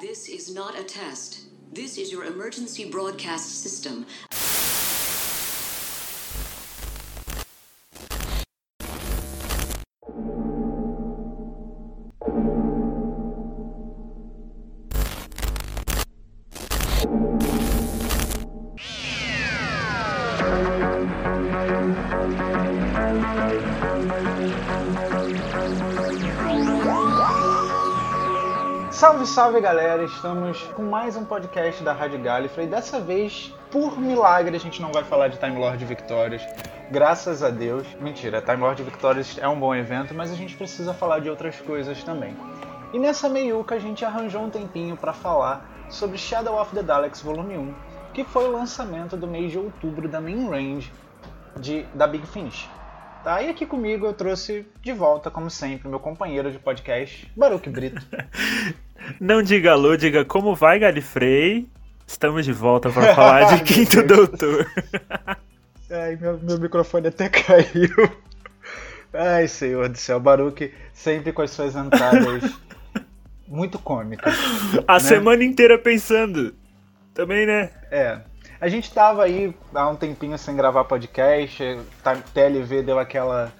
This is not a test. This is your emergency broadcast system. Salve, galera! Estamos com mais um podcast da Rádio Gallifrey. Dessa vez, por milagre, a gente não vai falar de Time Lord Victorious. Graças a Deus. Mentira, Time Lord Victorious é um bom evento, mas a gente precisa falar de outras coisas também. E nessa meiuca a gente arranjou um tempinho para falar sobre Shadow of the Daleks Volume 1, que foi o lançamento do mês de outubro da main range de, da Big Finish. Tá? E aqui comigo eu trouxe de volta, como sempre, meu companheiro de podcast, Baruch Brito. Não diga alô, diga como vai, Galifrey. Estamos de volta para falar de Quinto Doutor. Ai, meu, meu microfone até caiu. Ai, senhor do céu, Baruch sempre com as suas entradas muito cômicas. A né? semana inteira pensando. Também, né? É. A gente tava aí há um tempinho sem gravar podcast, tá- TLV deu aquela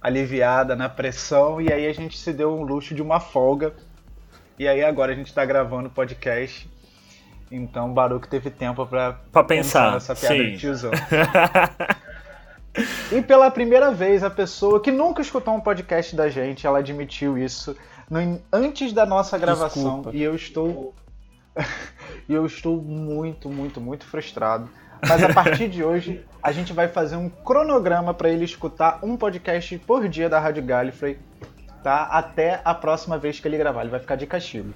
aliviada na pressão e aí a gente se deu um luxo de uma folga. E aí agora a gente tá gravando podcast. Então o Baruch teve tempo pra, Pra pensar, nessa piada sim. de tiozão. E pela primeira vez, a pessoa que nunca escutou um podcast da gente, ela admitiu isso no- antes da nossa gravação. Desculpa. E eu estou. e eu estou muito, muito, muito frustrado. Mas a partir de hoje, a gente vai fazer um cronograma para ele escutar um podcast por dia da Rádio Gallifrey, tá? Até a próxima vez que ele gravar. Ele vai ficar de castigo.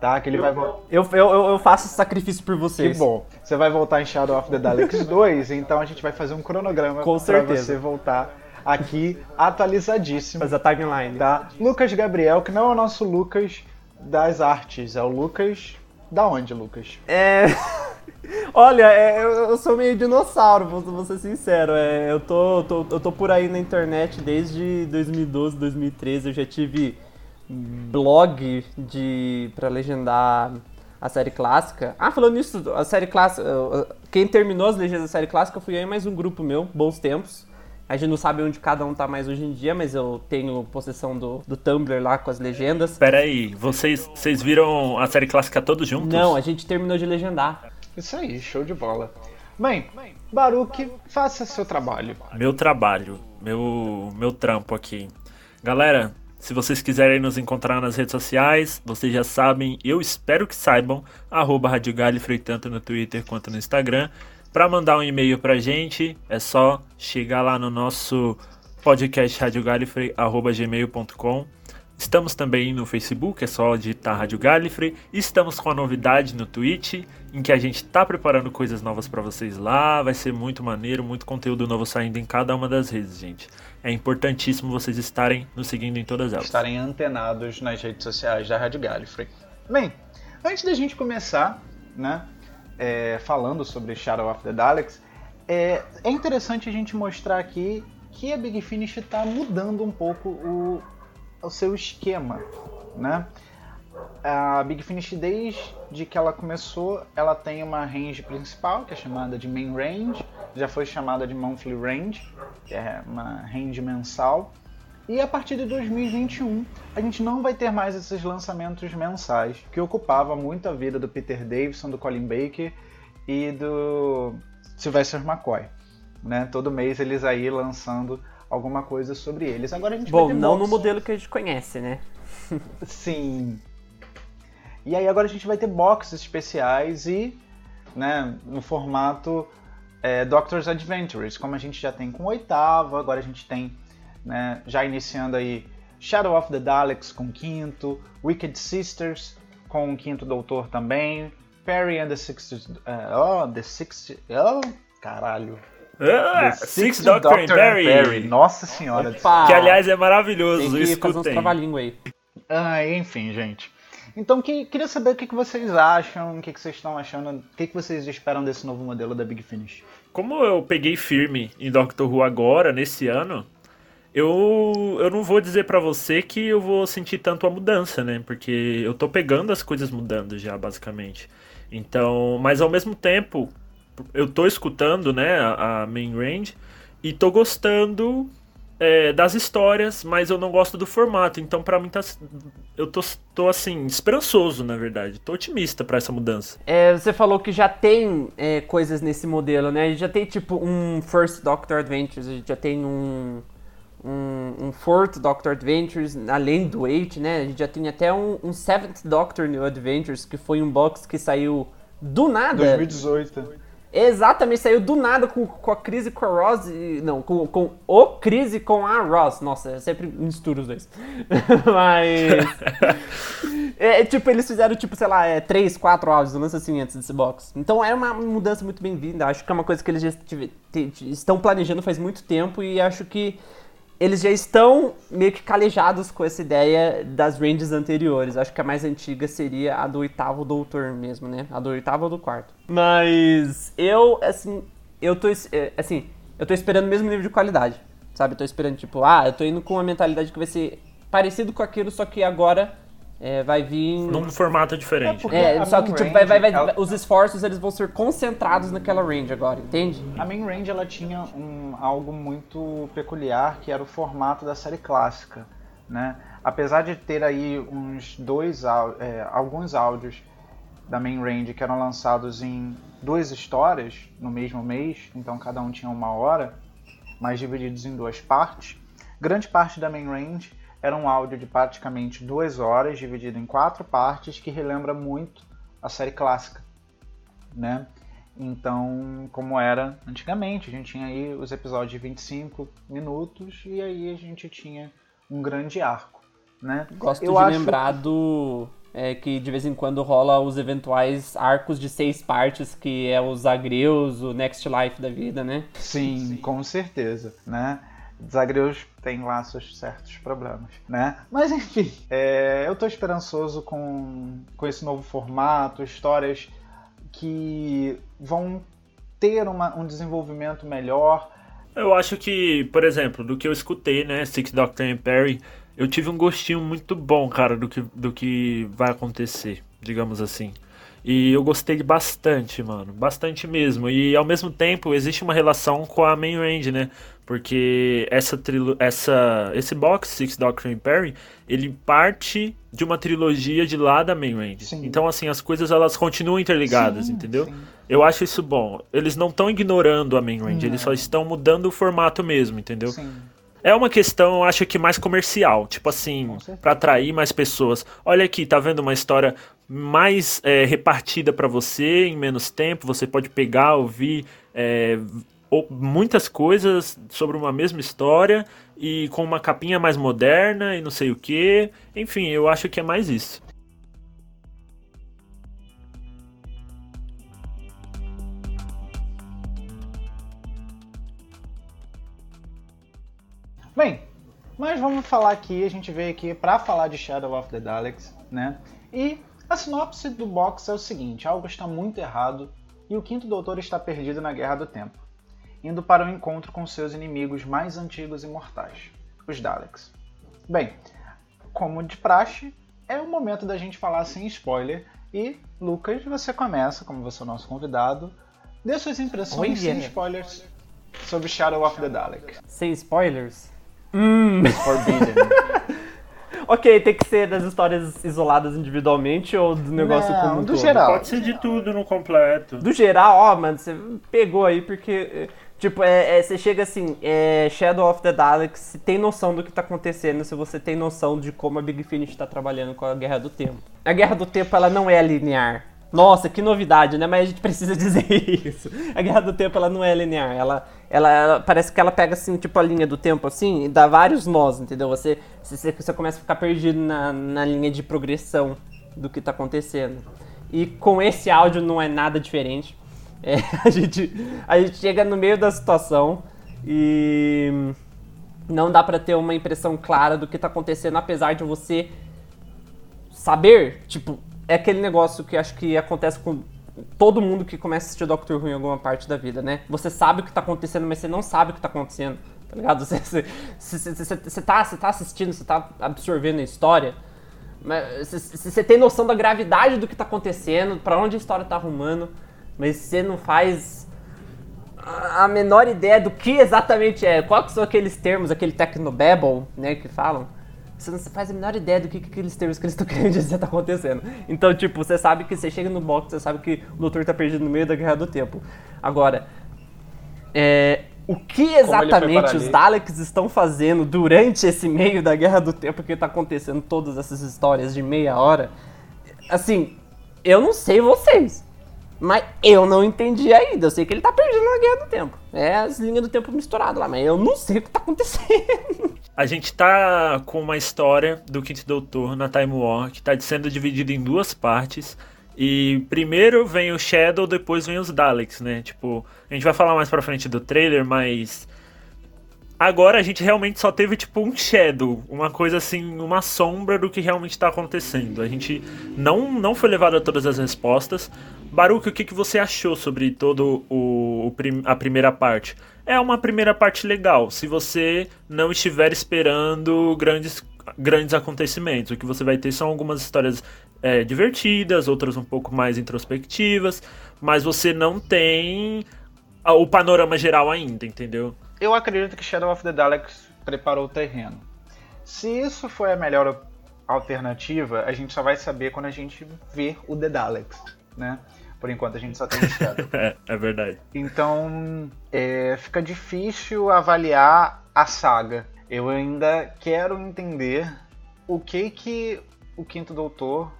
Tá? Que ele vai voltar. Eu, eu, eu- eu faço esse sacrifício por Que vocês. bom. Você vai voltar em Shadow of the Daleks 2, então a gente vai fazer um cronograma Com pra certeza. você voltar aqui atualizadíssimo, Fazer a timeline. tá? Lucas Gabriel, que não é o nosso Lucas das artes, é o Lucas da onde, Lucas? É. Olha, é, eu, sou meio dinossauro, vou, ser sincero. É, eu, tô, tô- eu tô por aí na internet desde 2012, 2013. Eu já tive blog de para legendar a série clássica. Ah, falando nisso, a série clássica. Quem terminou as legendas da série clássica fui eu e mais um grupo meu, bons tempos. A gente não sabe onde cada um tá mais hoje em dia, mas eu tenho possessão do, do Tumblr lá com as legendas. Pera aí, vocês, vocês viram a série clássica todos juntos? Não, a gente terminou de legendar. Isso aí, show de bola. Bem, Baruque, faça seu trabalho. Meu trabalho, meu, meu trampo aqui. Galera, se vocês quiserem nos encontrar nas redes sociais, vocês já sabem, eu espero que saibam, arroba Rádio Galifrey, tanto no Twitter quanto no Instagram. Para mandar um e-mail pra gente, é só chegar lá no nosso podcast radiogalifrey.gmail.com. Estamos também no Facebook, é só digitar Rádio Galifrey. Estamos com a novidade no Twitch, em que a gente tá preparando coisas novas para vocês lá. Vai ser muito maneiro, muito conteúdo novo saindo em cada uma das redes, gente. É importantíssimo vocês estarem nos seguindo em todas elas. estarem antenados nas redes sociais da Rádio Gallifrey. Bem, antes da gente começar, né, é, falando sobre Shadow of the Daleks, é, é interessante a gente mostrar aqui que a Big Finish está mudando um pouco o, o seu esquema, né? A Big Finish, desde que ela começou, ela tem uma range principal, que é chamada de Main Range, já foi chamada de Monthly Range, que é uma range mensal, e a partir de 2021, a gente não vai ter mais esses lançamentos mensais, que ocupava muito a vida do Peter Davison, do Colin Baker e do Sylvester McCoy. Né? Todo mês eles aí lançando alguma coisa sobre eles. Agora a gente vai Bom, ter não no modelo que a gente conhece, né? Sim. E aí agora a gente vai ter boxes especiais e, né, no formato é, Doctor's Adventures, como a gente já tem com oitavo, agora a gente tem, né, já iniciando aí Shadow of the Daleks com quinto, Wicked Sisters com o quinto doutor também, Perry and the Sixth, é, oh, the Sixth, oh, caralho. Ah, Six Doctor, and Barry. Nossa senhora. Opa! Que aliás é tem maravilhoso, que fazer uns escutem. aí. Ah, enfim, gente. Então, que- queria saber o que, que vocês acham, o que, que vocês estão achando, o que, que vocês esperam desse novo modelo da Big Finish. Como eu peguei firme em Doctor Who agora, nesse ano, eu, eu não vou dizer para você que eu vou sentir tanto a mudança, né? Porque eu tô pegando as coisas mudando já, basicamente. Então, mas ao mesmo tempo, eu tô escutando, né, a, a main range e tô gostando é, das histórias, mas eu não gosto do formato. Então, para mim, tá, eu tô, tô, assim, esperançoso, na verdade. Tô otimista para essa mudança. É, você falou que já tem é, coisas nesse modelo, né? Já tem, tipo, um First Doctor Adventures, já tem um um, um Fourth Doctor Adventures, além do Eight, né? A gente já tem até um, um Seventh Doctor New Adventures, que foi um box que saiu do nada. 2018. Exatamente, saiu do nada com, com a crise com a Ross. Não, com, com o crise com a Ross. Nossa, eu sempre misturo os dois. Mas. é, tipo, eles fizeram, tipo, sei lá, é, três, quatro áudios, lança assim antes desse box. Então é uma mudança muito bem-vinda. Acho que é uma coisa que eles já estão planejando faz muito tempo e acho que eles já estão meio que calejados com essa ideia das ranges anteriores. Acho que a mais antiga seria a do oitavo doutor mesmo, né? A do oitavo ou do quarto. Mas eu, assim, eu tô, é, assim, eu tô esperando o mesmo nível de qualidade, sabe? Eu tô esperando, tipo, ah, eu tô indo com uma mentalidade que vai ser parecido com aquilo, só que agora é, vai vir. Num formato diferente. É, é só que tipo, vai, vai, vai, ela... os esforços eles vão ser concentrados naquela range agora, entende? A main range ela tinha um, algo muito peculiar que era o formato da série clássica, né? Apesar de ter aí uns dois é, alguns áudios da main range que eram lançados em duas histórias no mesmo mês, então cada um tinha uma hora, mas divididos em duas partes. Grande parte da main range era um áudio de praticamente duas horas, dividido em quatro partes, que relembra muito a série clássica, né? Então, como era antigamente, a gente tinha aí os episódios de 25 minutos e aí a gente tinha um grande arco, né? Gosto Eu de acho... lembrar do... É, que de vez em quando rola os eventuais arcos de seis partes, que é os Agreus, o Next Life da vida, né? Sim, Sim. com certeza, né? Desagreus tem lá seus certos problemas, né? Mas enfim, é, eu estou esperançoso com, com esse novo formato, histórias que vão ter uma, um desenvolvimento melhor. Eu acho que, por exemplo, do que eu escutei, né, Six Doctor and Perry, eu tive um gostinho muito bom, cara, do que, do que vai acontecer, digamos assim. E eu gostei bastante, mano. Bastante mesmo. E ao mesmo tempo existe uma relação com a main range, né? Porque essa, essa esse box, Six Doctor and Perry, ele parte de uma trilogia de lá da main range. Sim. Então, assim, as coisas elas continuam interligadas, sim, entendeu? Sim. Eu acho isso bom. Eles não estão ignorando a main range, eles só estão mudando o formato mesmo, entendeu? Sim. É uma questão, eu acho que mais comercial, tipo assim, para atrair mais pessoas. Olha aqui, tá vendo uma história mais é, repartida para você em menos tempo. Você pode pegar, ouvir é, muitas coisas sobre uma mesma história e com uma capinha mais moderna e não sei o que. Enfim, eu acho que é mais isso. Bem, mas vamos falar aqui, a gente veio aqui para falar de Shadow of the Daleks, né? E a sinopse do box é o seguinte: algo está muito errado e o Quinto Doutor está perdido na Guerra do Tempo, indo para o um encontro com seus inimigos mais antigos e mortais, os Daleks. Bem, como de praxe, é o momento da gente falar sem spoiler e Lucas, você começa, como você é o nosso convidado, dê suas impressões sem spoilers sobre Shadow of the Dalek. Sem spoilers? Hum. Forbidden. ok, tem que ser das histórias isoladas individualmente ou do negócio Não, como do todo? geral. Pode ser de tudo no completo. Do geral, ó, mano, você pegou aí porque... Tipo, é, é, você chega assim, é, Shadow of the Daleks, se tem noção do que tá acontecendo, se você tem noção de como a Big Finish tá trabalhando com a Guerra do Tempo. A Guerra do Tempo, ela não é linear. Nossa, que novidade, né? Mas a gente precisa dizer isso. A Guerra do Tempo, ela não é linear. Ela, ela, ela, parece que ela pega, assim, tipo a linha do tempo, assim, e dá vários nós, entendeu? Você, você, você começa a ficar perdido na, na linha de progressão do que tá acontecendo. E com esse áudio não é nada diferente. É, a, gente, a gente chega no meio da situação e não dá para ter uma impressão clara do que tá acontecendo, apesar de você saber, tipo, é aquele negócio que acho que acontece com todo mundo que começa a assistir Doctor Who em alguma parte da vida, né? Você sabe o que tá acontecendo, mas você não sabe o que tá acontecendo. tá ligado? Você, você, você, você, tá, você tá assistindo, você tá absorvendo a história, mas você, você tem noção da gravidade do que tá acontecendo, para onde a história tá arrumando, mas você não faz a menor ideia do que exatamente é, quais são aqueles termos, aquele technobabble, né, que falam. Você não faz a menor ideia do que, que aqueles termos que eles estão querendo dizer tá acontecendo. Então, tipo, você sabe que você chega no box, você sabe que o doutor tá perdido no meio da guerra do tempo. Agora, é, o que exatamente os Daleks estão fazendo durante esse meio da guerra do tempo que tá acontecendo todas essas histórias de meia hora? Assim, eu não sei vocês. Mas eu não entendi ainda. Eu sei que ele tá perdido na Guerra do Tempo. É as linhas do tempo misturadas lá, mas eu não sei o que tá acontecendo. A gente tá com uma história do Quinto Doutor na Time War que tá sendo dividida em duas partes. E primeiro vem o Shadow, depois vem os Daleks, né? Tipo, a gente vai falar mais pra frente do trailer, mas. Agora a gente realmente só teve tipo um shadow, uma coisa assim, uma sombra do que realmente está acontecendo. A gente não, não foi levado a todas as respostas, Baruch, o que, que você achou sobre todo o a primeira parte? É uma primeira parte legal, se você não estiver esperando grandes, grandes acontecimentos. O que você vai ter são algumas histórias é, divertidas, outras um pouco mais introspectivas, mas você não tem o panorama geral ainda, entendeu? Eu acredito que Shadow of the Daleks preparou o terreno. Se isso foi a melhor alternativa, a gente só vai saber quando a gente ver o The Daleks, né? Por enquanto a gente só tem Shadow. é, é verdade. Então é, fica difícil avaliar a saga. Eu ainda quero entender o que que o Quinto Doutor,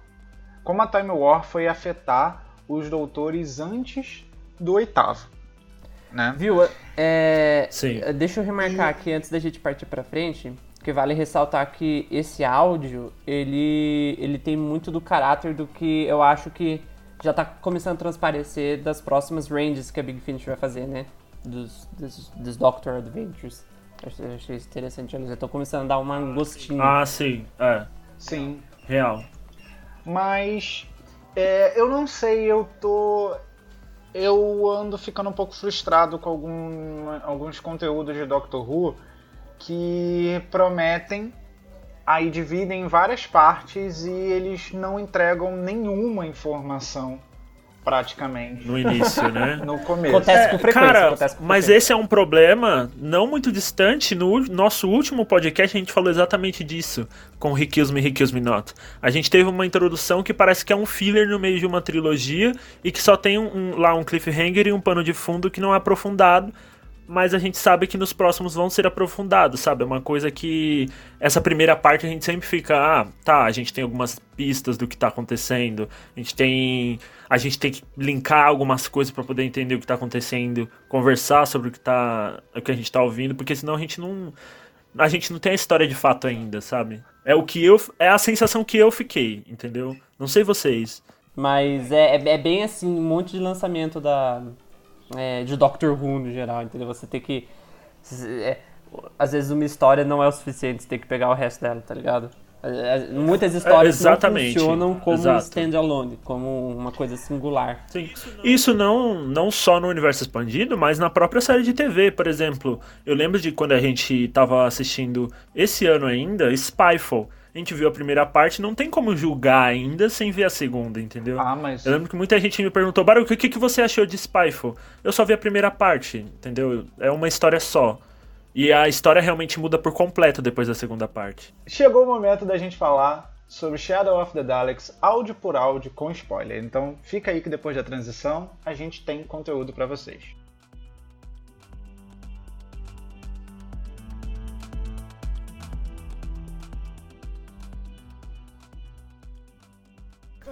como a Time War foi afetar os doutores antes do oitavo. Né? Viu? É, Sim. Deixa eu remarcar aqui antes da gente partir para frente, que vale ressaltar que esse áudio ele, ele tem muito do caráter do que eu acho que já tá começando a transparecer das próximas ranges que a Big Finish vai fazer, né? Dos, dos, dos Doctor Adventures. Eu achei isso interessante, eu tô começando a dar uma gostinho. Ah, sim, é. Sim. Real. Mas é, eu não sei, eu tô. Eu ando ficando um pouco frustrado com algum, alguns conteúdos de Doctor Who que prometem aí dividem em várias partes e eles não entregam nenhuma informação praticamente. No início, né? no começo. Acontece com frequência. Cara, acontece com mas esse é um problema não muito distante. No nosso último podcast a gente falou exatamente disso com Rick Me, Rick Me Not. A gente teve uma introdução que parece que é um filler no meio de uma trilogia e que só tem um, um, lá um cliffhanger e um pano de fundo que não é aprofundado mas a gente sabe que nos próximos vão ser aprofundados, sabe? É uma coisa que essa primeira parte a gente sempre fica, ah, tá, a gente tem algumas pistas do que tá acontecendo, a gente tem a gente tem que linkar algumas coisas para poder entender o que tá acontecendo, conversar sobre o que tá o que a gente tá ouvindo, porque senão a gente não a gente não tem a história de fato ainda, sabe? É o que eu é a sensação que eu fiquei, entendeu? Não sei vocês. Mas é, é, é bem assim, um monte de lançamento da é, de Doctor Who no geral, entendeu? Você tem que. É, às vezes uma história não é o suficiente, você tem que pegar o resto dela, tá ligado? É, é, muitas histórias é, não funcionam como Exato. standalone, como uma coisa singular. Sim. Isso não, não só no universo expandido, mas na própria série de TV, por exemplo. Eu lembro de quando a gente estava assistindo esse ano ainda, Spyfall a gente viu a primeira parte, não tem como julgar ainda sem ver a segunda, entendeu? Ah, mas... Eu lembro que muita gente me perguntou, Baruch, o que, que você achou de Spyfall? Eu só vi a primeira parte, entendeu? É uma história só. E a história realmente muda por completo depois da segunda parte. Chegou o momento da gente falar sobre Shadow of the Daleks, áudio por áudio, com spoiler. Então fica aí que depois da transição a gente tem conteúdo para vocês.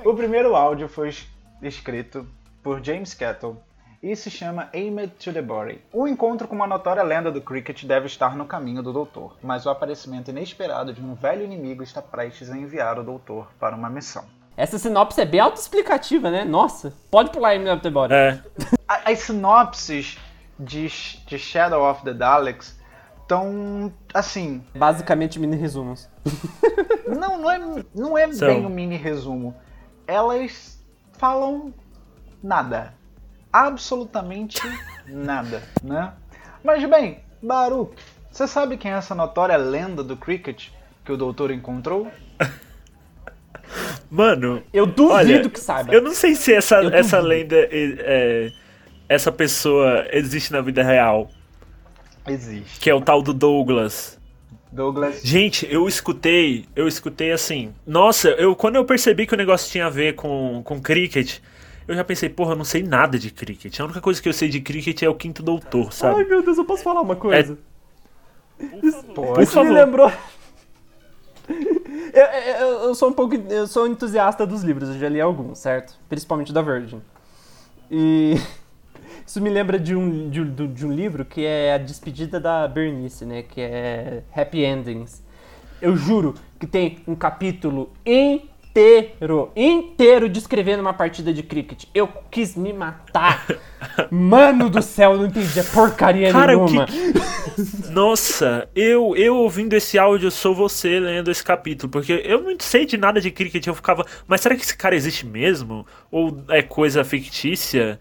O primeiro áudio foi escrito por James Kettle e se chama Aimed to the Body. O encontro com uma notória lenda do cricket deve estar no caminho do Doutor, mas o aparecimento inesperado de um velho inimigo está prestes a enviar o Doutor para uma missão. Essa sinopse é bem autoexplicativa, né? Nossa, pode pular Aimed to the Body. É. As sinopses de, de Shadow of the Daleks estão assim. Basicamente mini resumos. não, não é, não é bem um mini resumo elas falam nada. Absolutamente nada, né? Mas bem, Baruch, Você sabe quem é essa notória lenda do cricket que o doutor encontrou? Mano, Eu duvido olha, que saiba. eu não sei se essa, Eu essa duvido. lenda, é, é, essa pessoa existe na vida real, Existe. que é o tal do Douglas. Douglas. Gente, eu escutei, eu escutei assim. Nossa, eu quando eu percebi que o negócio tinha a ver com, com cricket, eu já pensei, porra, eu não sei nada de cricket. A única coisa que eu sei de cricket é o quinto doutor, Ai, sabe? meu Deus, eu posso falar uma coisa? Por Isso me favor. lembrou. Eu, eu, eu sou um pouco. Eu sou entusiasta dos livros, eu já li alguns, certo? Principalmente da Virgin. E. Isso me lembra de um, de, de um livro que é A Despedida da Bernice, né? Que é Happy Endings. Eu juro que tem um capítulo inteiro, inteiro descrevendo uma partida de cricket. Eu quis me matar. Mano do céu, eu não entendi a porcaria Cara, o nenhuma. que. Nossa, eu, eu ouvindo esse áudio sou você lendo esse capítulo, porque eu não sei de nada de cricket, eu ficava, mas será que esse cara existe mesmo? Ou é coisa fictícia?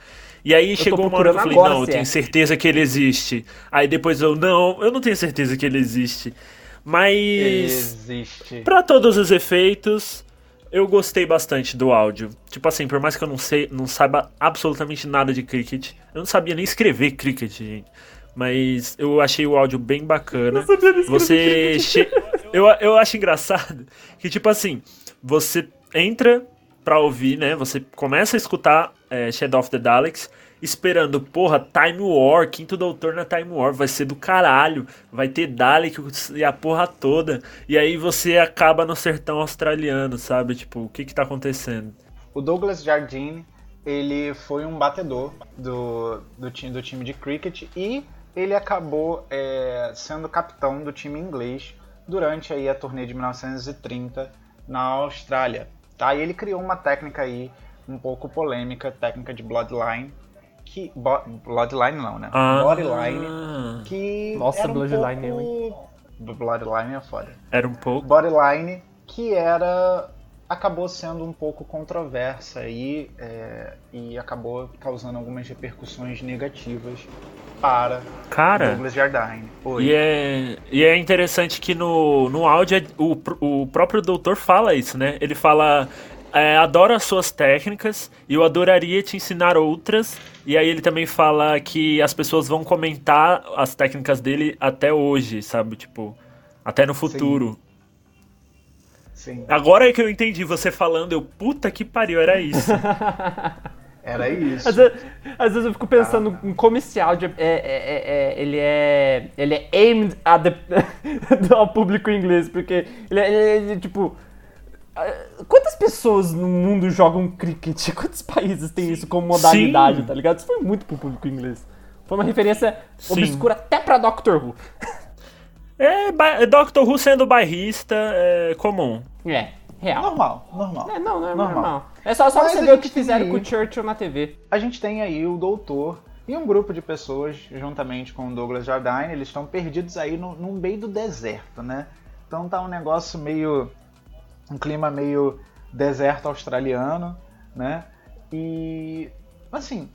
E aí tô chegou uma hora que eu falei, agora não, eu se tenho é. certeza que ele existe. Aí depois eu, não, eu não tenho certeza que ele existe. Mas, Existe. pra todos os efeitos, eu gostei bastante do áudio. Tipo assim, por mais que eu não sei, não saiba absolutamente nada de cricket, eu não sabia nem escrever cricket, gente. Mas eu achei o áudio bem bacana. Não sabia nem escrever Você. che- Eu, eu acho engraçado que, tipo assim, você entra pra ouvir, né? Você começa a escutar é, Shadow of the Daleks, esperando, porra, Time War, Quinto Doutor na Time War, vai ser do caralho, vai ter Dalek e a porra toda. E aí você acaba no sertão australiano, sabe? Tipo, o que que tá acontecendo? O Douglas Jardine, ele foi um batedor do, do, time, do time de cricket e ele acabou é, sendo capitão do time inglês durante aí a turnê de 1930 na Austrália. Tá? E ele criou uma técnica aí um pouco polêmica, técnica de bloodline, que bo- bloodline não, né? Ah. Bodyline, que Nossa, era um Bloodline é pouco... Bloodline é foda. Era um pouco. Bodyline, que era acabou sendo um pouco controversa aí é, e acabou causando algumas repercussões negativas para Cara. Douglas Jardine. Oi. E é, e é interessante que no, no áudio é- o, o próprio doutor fala isso, né? Ele fala. É, adoro as suas técnicas e eu adoraria te ensinar outras. E aí ele também fala que as pessoas vão comentar as técnicas dele até hoje, sabe? Tipo, até no futuro. Sim, Agora é que eu entendi você falando, eu, puta que pariu, era isso. era isso. Às vezes, às vezes eu fico pensando em como esse áudio é, é- é- é- ele é ele é aimed at the, ao público inglês, porque ele é, ele é, tipo ah, quantas pessoas no mundo jogam cricket? Quantos países tem isso como modalidade, Sim. tá ligado? Isso foi muito pro público inglês. Foi uma referência Sim. obscura até pra Doctor Who. é, ba- Doctor Who sendo bairrista é comum. É, real. Normal, normal. É, não, não é Normal. normal. É só, só Mas você ver o que fizeram aí- com o Churchill na TV. A gente tem aí o doutor e um grupo de pessoas, juntamente com o Douglas Jardine, eles estão perdidos aí no, no meio do deserto, né? Então tá um negócio meio. Um clima meio deserto australiano, né? E. assim,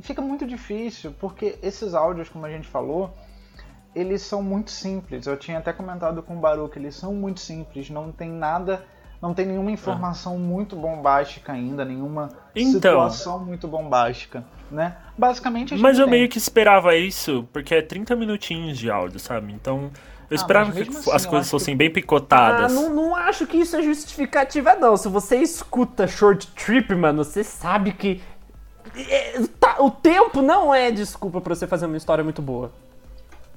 fica muito difícil, porque esses áudios, como a gente falou, eles são muito simples. Eu tinha até comentado com o Baruch, eles são muito simples, não tem nada. Não tem nenhuma informação muito bombástica ainda, nenhuma Então. situação muito bombástica, né? Basicamente a gente Mas eu tem- meio que esperava isso, porque é 30 minutinhos de áudio, sabe? Então, eu esperava mas que as assim, eu coisas fossem bem picotadas. Ah, não, não acho que isso é justificativa, não. Se você escuta Short Trip, mano, você sabe que. é, tá- o tempo não é desculpa pra você fazer uma história muito boa.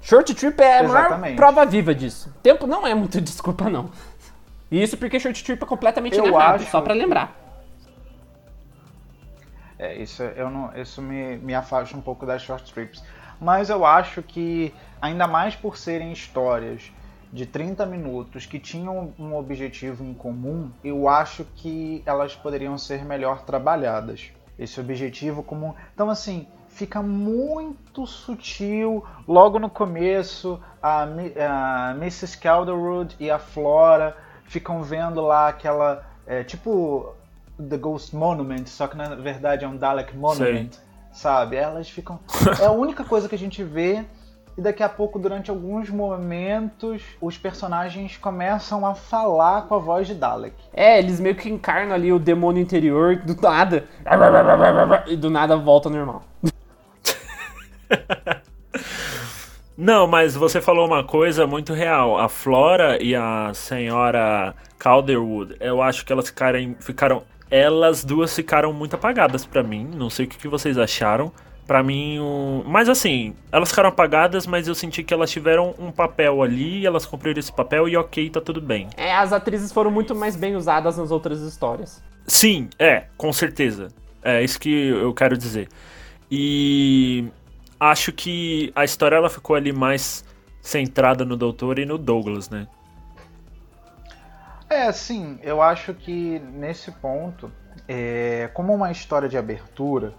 Short Trip é a maior prova viva disso. Tempo não é muito desculpa, não. E Isso porque Short Trip é completamente Eu narrado, acho só pra que- lembrar. É, isso, eu não, isso me, me afasta um pouco das short trips. Mas eu acho que, ainda mais por serem histórias de 30 minutos que tinham um objetivo em comum, eu acho que elas poderiam ser melhor trabalhadas. Esse objetivo comum. Então, assim, fica muito sutil. Logo no começo, a, a Mrs. Calderwood e a Flora ficam vendo lá aquela. é, tipo The Ghost Monument, só que na verdade é um Dalek Monument, sabe? Elas ficam. É a única coisa que a gente vê e daqui a pouco, durante alguns momentos, os personagens começam a falar com a voz de Dalek. É, eles meio que encarnam ali o demônio interior do nada. E do nada volta ao normal. Não, mas você falou uma coisa muito real. A Flora e a senhora Calderwood, eu acho que elas ficaram, ficaram elas duas ficaram muito apagadas para mim. Não sei o que, que vocês acharam. Para mim, um... mas assim, elas ficaram apagadas, mas eu senti que elas tiveram um papel ali, elas cumpriram esse papel e ok, tá tudo bem. É, as atrizes foram muito mais bem usadas nas outras histórias. Sim, é, com certeza. É isso que eu quero dizer. E acho que a história ela ficou ali mais centrada no Doutor e no Douglas, né? É, sim, eu acho que nesse ponto, é, como uma história de abertura,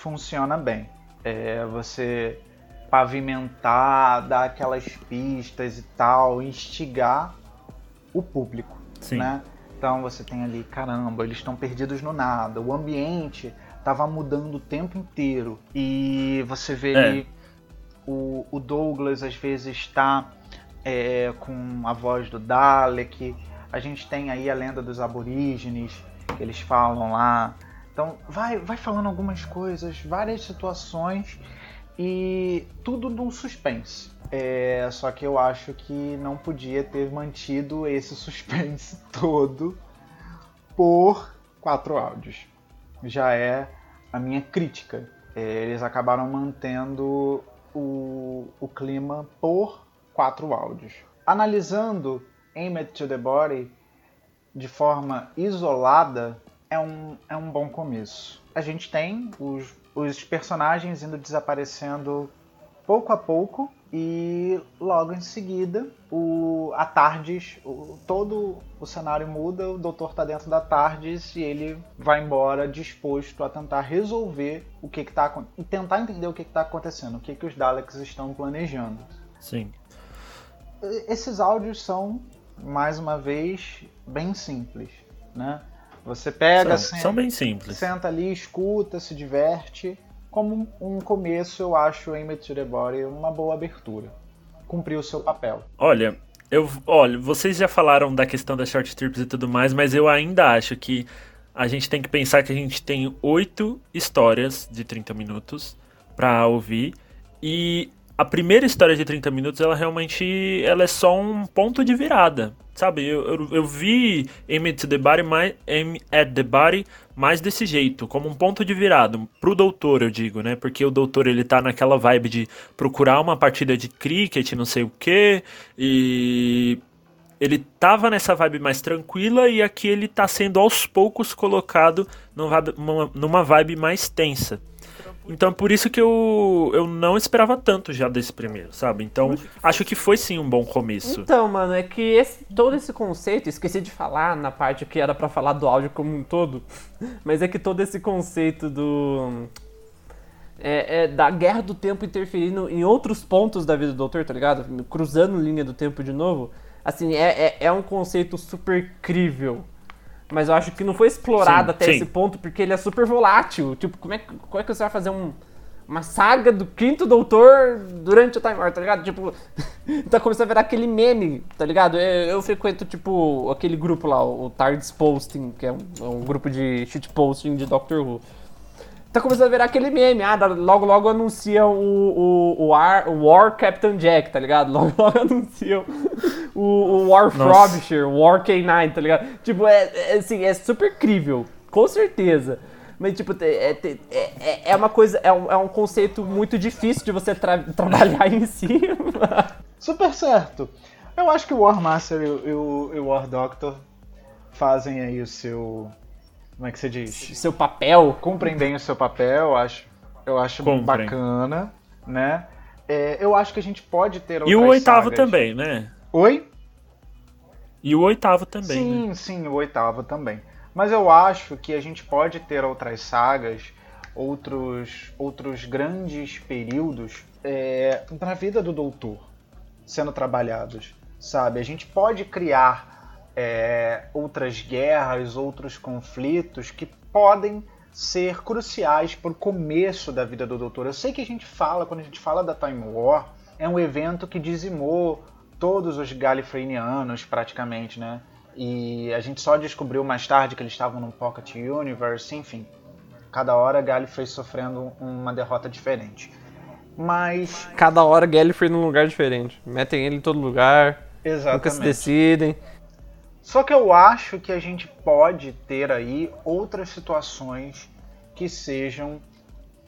funciona bem. É, você pavimentar, dar aquelas pistas e tal, instigar o público, Sim. né? Então você tem ali, caramba, eles estão perdidos no nada, o ambiente estava mudando o tempo inteiro e você vê É. ali o, o Douglas às vezes está é, com a voz do Dalek, a gente tem aí a lenda dos aborígenes que eles falam lá. Então vai, vai falando algumas coisas, várias situações e tudo num suspense. É, só que eu acho que não podia ter mantido esse suspense todo por quatro áudios. Já é a minha crítica. É, eles acabaram mantendo o, o clima por quatro áudios. Analisando Aimed to the Body de forma isolada é um, é um bom começo. A gente tem os, os personagens indo desaparecendo pouco a pouco e logo em seguida o, a Tardes, o, todo o cenário muda, o doutor está dentro da Tardes e ele vai embora disposto a tentar resolver o que está e tentar entender o que está acontecendo, o que, que os Daleks estão planejando. Sim. Esses áudios são, mais uma vez, bem simples, né? Você pega, São, senta, são bem simples. senta ali, escuta, se diverte. Como um começo, eu acho Aim to the Body uma boa abertura. Cumpriu o seu papel. Olha, eu, olha, vocês já falaram da questão das short trips e tudo mais, mas eu ainda acho que a gente tem que pensar que a gente tem oito histórias de 30 minutos pra ouvir e a primeira história de 30 minutos, ela realmente ela é só um ponto de virada, sabe? Eu, eu, eu vi Aim at the Body mais, Aim at the Body mais desse jeito, como um ponto de virada, pro doutor, eu digo, né? Porque o doutor, ele tá naquela vibe de procurar uma partida de cricket, não sei o quê, e ele tava nessa vibe mais tranquila e aqui ele tá sendo aos poucos colocado numa numa vibe mais tensa. Então por isso que eu, eu não esperava tanto já desse primeiro, sabe? Então acho que foi sim um bom começo. Então, mano, é que esse- todo esse conceito, esqueci de falar na parte que era pra falar do áudio como um todo, mas é que todo esse conceito do. É, é da guerra do tempo interferindo em outros pontos da vida do doutor, tá ligado? Cruzando linha do tempo de novo. Assim, é, é, é um conceito super crível. Mas eu acho que não foi explorado Sim, até sim. esse ponto, porque ele é super volátil. Tipo, como é, que- como é que você vai fazer um, uma saga do quinto doutor durante o Time War, tá ligado? Tipo, tá começando a virar aquele meme, tá ligado? Eu, eu frequento, tipo, aquele grupo lá, o TARDIS Posting, que é um, é um grupo de shitposting de Doctor Who. Tá começando a virar aquele meme, ah, logo logo anunciam o, o, o, Ar, o War Captain Jack, tá ligado? Logo logo anunciam o, o War. Frobisher, o War K9, tá ligado? Tipo, é, é, assim, é super crível, com certeza. Mas, tipo, te- é, te- é, é- é uma coisa, é um, é um conceito muito difícil de você tra- trabalhar em cima. Super certo. Eu acho que o War Master e o, e o- e o War Doctor fazem aí o seu. Como é que se diz? Seu papel. Cumprem bem o seu papel, eu acho, eu acho bacana, né? É, eu acho que a gente pode ter E o oitavo sagas. também, né? Oi? E o oitavo também, sim, né? sim, o oitavo também. Mas eu acho que a gente pode ter outras sagas, outros, outros grandes períodos é, na vida do doutor sendo trabalhados, sabe? A gente pode criar é, outras guerras, outros conflitos que podem ser cruciais para o começo da vida do doutor. Eu sei que a gente fala, quando a gente fala da Time War, é um evento que dizimou todos os galifrenianos praticamente, né? E a gente só descobriu mais tarde que eles estavam num Pocket Universe, enfim. Cada hora Gallifrey sofrendo uma derrota diferente. Mas. Cada hora Gallifrey num lugar diferente. Metem ele em todo lugar. Exatamente. Nunca se decidem. Só que eu acho que a gente pode ter aí outras situações que sejam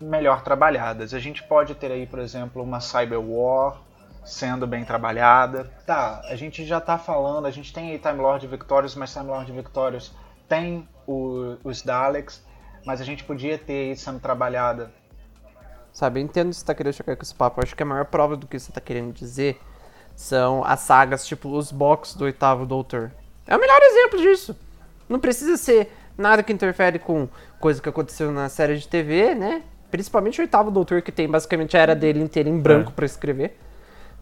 melhor trabalhadas. A gente pode ter aí, por exemplo, uma Cyber War sendo bem trabalhada. Tá, a gente já tá falando, a gente tem aí Time Lord Victorious, mas Time Lord Victorious tem o, os Daleks, mas a gente podia ter aí sendo trabalhada. Sabe, eu entendo que você tá querendo chegar com esse papo. Eu acho que a maior prova do que você tá querendo dizer são as sagas, tipo os box do oitavo Doutor. É o melhor exemplo disso. Não precisa ser nada que interfere com coisa que aconteceu na série de TV, né? Principalmente o oitavo Doutor, que tem basicamente a era dele inteira em branco É. para escrever.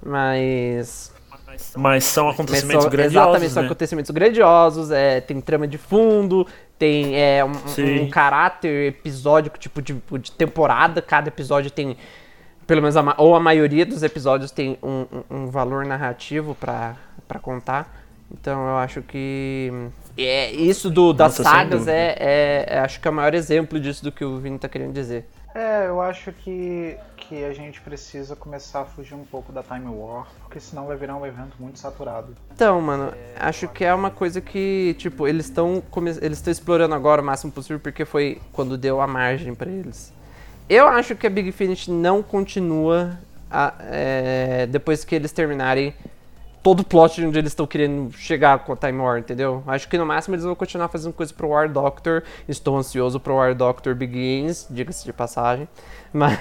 Mas. Mas são mas acontecimentos são- grandiosos, Exatamente, são né? acontecimentos grandiosos, é, tem trama de fundo, tem é, um, um caráter episódico, tipo de, de temporada, cada episódio tem. Pelo menos, a, ou a maioria dos episódios tem um, um- um valor narrativo pra contar. Então eu acho que. É, isso do, das Nossa, sagas é, é- é- Acho que é o maior exemplo disso do que o Vini tá querendo dizer. É, eu acho que, que a gente precisa começar a fugir um pouco da Time War, porque senão vai virar um evento muito saturado. Então, mano, acho que é uma coisa que, tipo, eles estão eles estão explorando agora o máximo possível porque foi quando deu a margem pra eles. Eu acho que a Big Finish não continua a- é, depois que eles terminarem todo o plot onde eles estão querendo chegar com a Time War, entendeu? Acho que no máximo eles vão continuar fazendo coisa pro War Doctor. Estou ansioso pro War Doctor Begins, diga-se de passagem. Mas.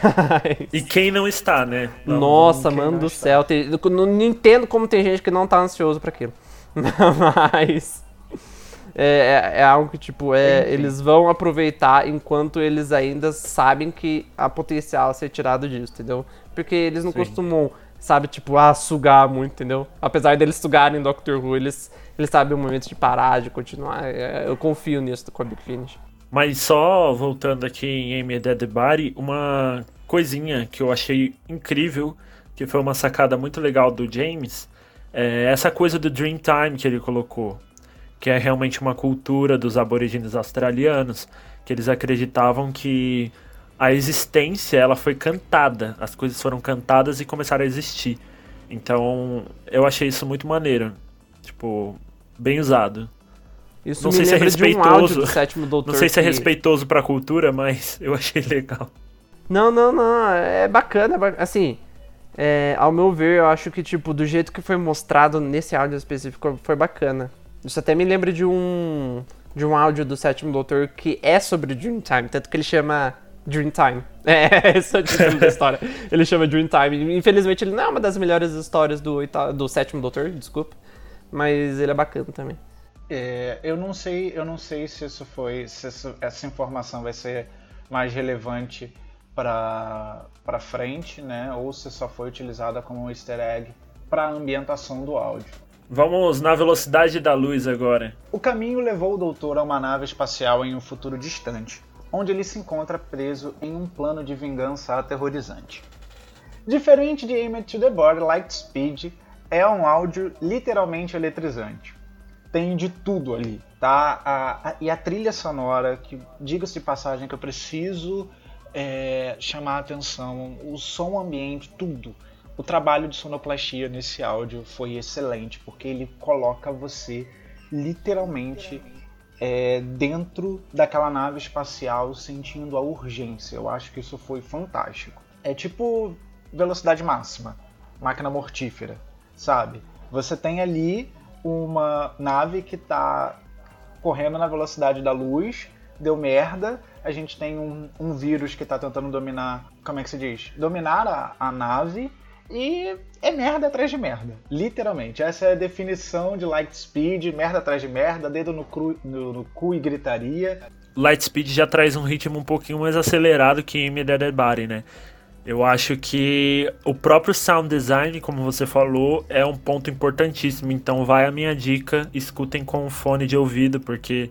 E quem não está, né? Não- Nossa, mano do está. céu. Tem, não, entendo como tem gente que não tá ansioso pra aquilo. Mas. É, é- é algo que, tipo, é, Enfim. eles vão aproveitar enquanto eles ainda sabem que há potencial a ser tirado disso, entendeu? Porque eles não Sim. costumam, sabe, tipo, ah, sugar muito, entendeu? Apesar deles sugarem Doctor Who, eles, eles sabem o momento de parar, de continuar. É, eu confio nisso com a Big Finish. Mas só voltando aqui em Amy Dead Body, uma coisinha que eu achei incrível, que foi uma sacada muito legal do James, é essa coisa do Dreamtime que ele colocou, que é realmente uma cultura dos aborígenes australianos, que eles acreditavam que a existência ela foi cantada, as coisas foram cantadas e começaram a existir. Então, eu achei isso muito maneiro, tipo, bem usado. Isso Não me sei se é um respeitoso. sétimo doutor. Não sei se é respeitoso pra cultura, mas eu achei legal. Não, não, não. É bacana. ba- Assim, é, ao meu ver, eu acho que, tipo, do jeito que foi mostrado nesse áudio específico, foi bacana. Isso até me lembra de um, de um áudio do Sétimo Doutor que é sobre Dreamtime, tanto que ele chama Dreamtime. É, esse é o título da história. Ele chama Dreamtime. Infelizmente, ele não é uma das melhores histórias do, oita- do Sétimo Doutor, desculpa. Mas ele é bacana também. É, eu não sei, eu não sei se isso foi, se isso- essa informação vai ser mais relevante para para frente, né? Ou se só foi utilizada como um Easter egg para a ambientação do áudio. Vamos na velocidade da luz agora. O caminho levou o doutor a uma nave espacial em um futuro distante, onde ele se encontra preso em um plano de vingança aterrorizante. Diferente de Aim to the Board, Lightspeed é um áudio literalmente eletrizante. Tem de tudo ali, tá? A- a- e a trilha sonora, que diga-se de passagem que eu preciso é, chamar a atenção, o som ambiente, tudo. O trabalho de sonoplastia nesse áudio foi excelente, porque ele coloca você literalmente é, dentro daquela nave espacial sentindo a urgência. Eu acho que isso foi fantástico. É tipo velocidade máxima, máquina mortífera, sabe? Você tem ali uma nave que está correndo na velocidade da luz, deu merda, a gente tem um, um vírus que está tentando dominar, como é que se diz? Dominar a, a nave e é merda atrás de merda, literalmente. Essa é a definição de light speed, merda atrás de merda, dedo no, cru, no, no cu e gritaria. Lightspeed já traz um ritmo um pouquinho mais acelerado que em Dead Body, né? Eu acho que o próprio sound design, como você falou, é um ponto importantíssimo. Então vai a minha dica, escutem com fone de ouvido, porque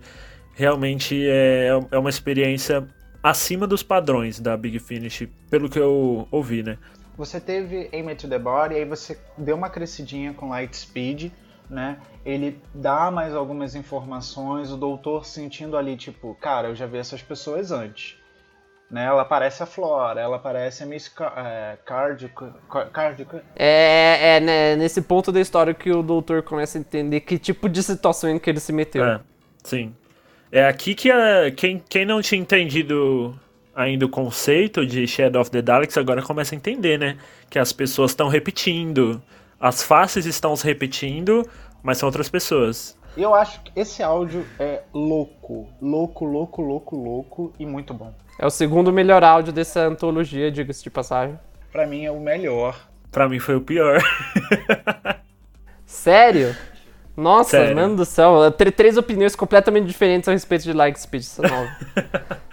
realmente é, é uma experiência acima dos padrões da Big Finish, pelo que eu ouvi, né? Você teve Aim to the Body, aí você deu uma crescidinha com Lightspeed, né? Ele dá mais algumas informações, o doutor sentindo ali, tipo, cara, eu já vi essas pessoas antes. Né? Ela parece a Flora, ela parece a Miss Car é, Cardico. Cardico. É, é né, nesse ponto da história que o doutor começa a entender que tipo de situação em que ele se meteu. É, sim. É aqui que a, quem, quem não tinha entendido ainda o conceito de Shadow of the Daleks, agora começa a entender, né? Que as pessoas estão repetindo, as faces estão se repetindo, mas são outras pessoas. Eu acho que esse áudio é louco, louco, louco, louco, louco e muito bom. É o segundo melhor áudio dessa antologia, diga-se de passagem. Para mim é o melhor. Para mim foi o pior. Sério? Nossa, Sério. mano do céu. Três opiniões completamente diferentes a respeito de Like Speed 9.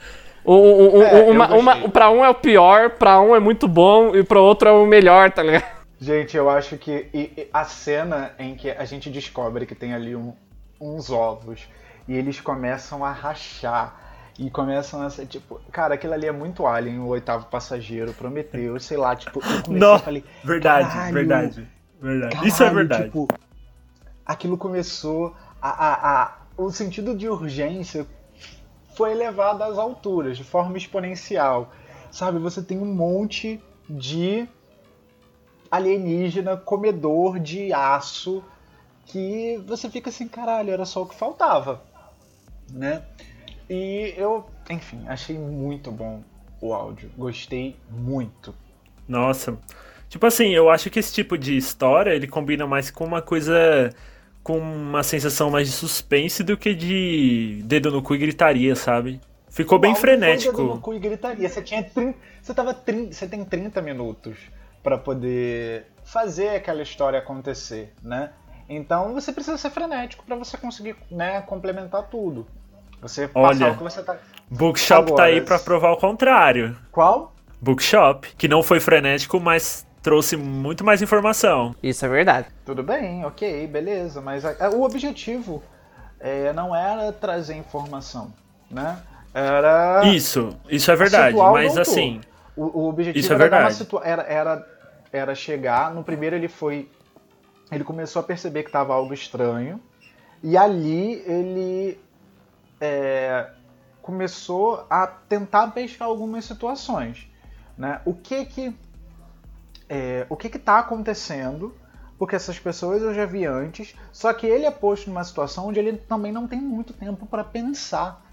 Um, é, pra um é o pior, pra um é muito bom e pro outro é o melhor, tá ligado? Gente, eu acho que e, e a cena em que a gente descobre que tem ali um, uns ovos e eles começam a rachar e começam a ser tipo, cara, aquilo ali é muito Alien, o oitavo passageiro, Prometeu, sei lá, tipo, eu comecei, Não, verdade, verdade, verdade. Caralho, Isso é verdade. Tipo, aquilo começou a, a, a o sentido de urgência foi elevado às alturas de forma exponencial. Sabe, você tem um monte de alienígena comedor de aço que você fica assim, caralho, era só o que faltava, né? E eu, enfim, achei muito bom o áudio, gostei muito. Nossa. Tipo assim, eu acho que esse tipo de história, ele combina mais com uma coisa com uma sensação mais de suspense do que de dedo no cu e gritaria, sabe? Ficou bem O áudio foi dedo no frenético. cu e gritaria. Você tinha 30, você tava 30, você tem 30 minutos pra poder fazer aquela história acontecer, né? Então você precisa ser frenético pra você conseguir, né, complementar tudo. Você passar Olha. o que você tá. Bookshop tá Agora, aí pra provar o contrário. Qual? Bookshop, que não foi frenético, mas trouxe muito mais informação. Isso é verdade. Tudo bem, ok, beleza, mas a- a- o objetivo é, não era trazer informação, né? Era Isso, isso é verdade, mas doutor. assim, O, o objetivo Isso é era, dar uma verdade. era, era, era chegar. No primeiro ele foi. Ele começou a perceber que estava algo estranho. E ali ele é, começou a tentar pescar algumas situações. Né? O que que. É, o que que tá acontecendo? Porque essas pessoas eu já vi antes. Só que ele é posto numa situação onde ele também não tem muito tempo para pensar.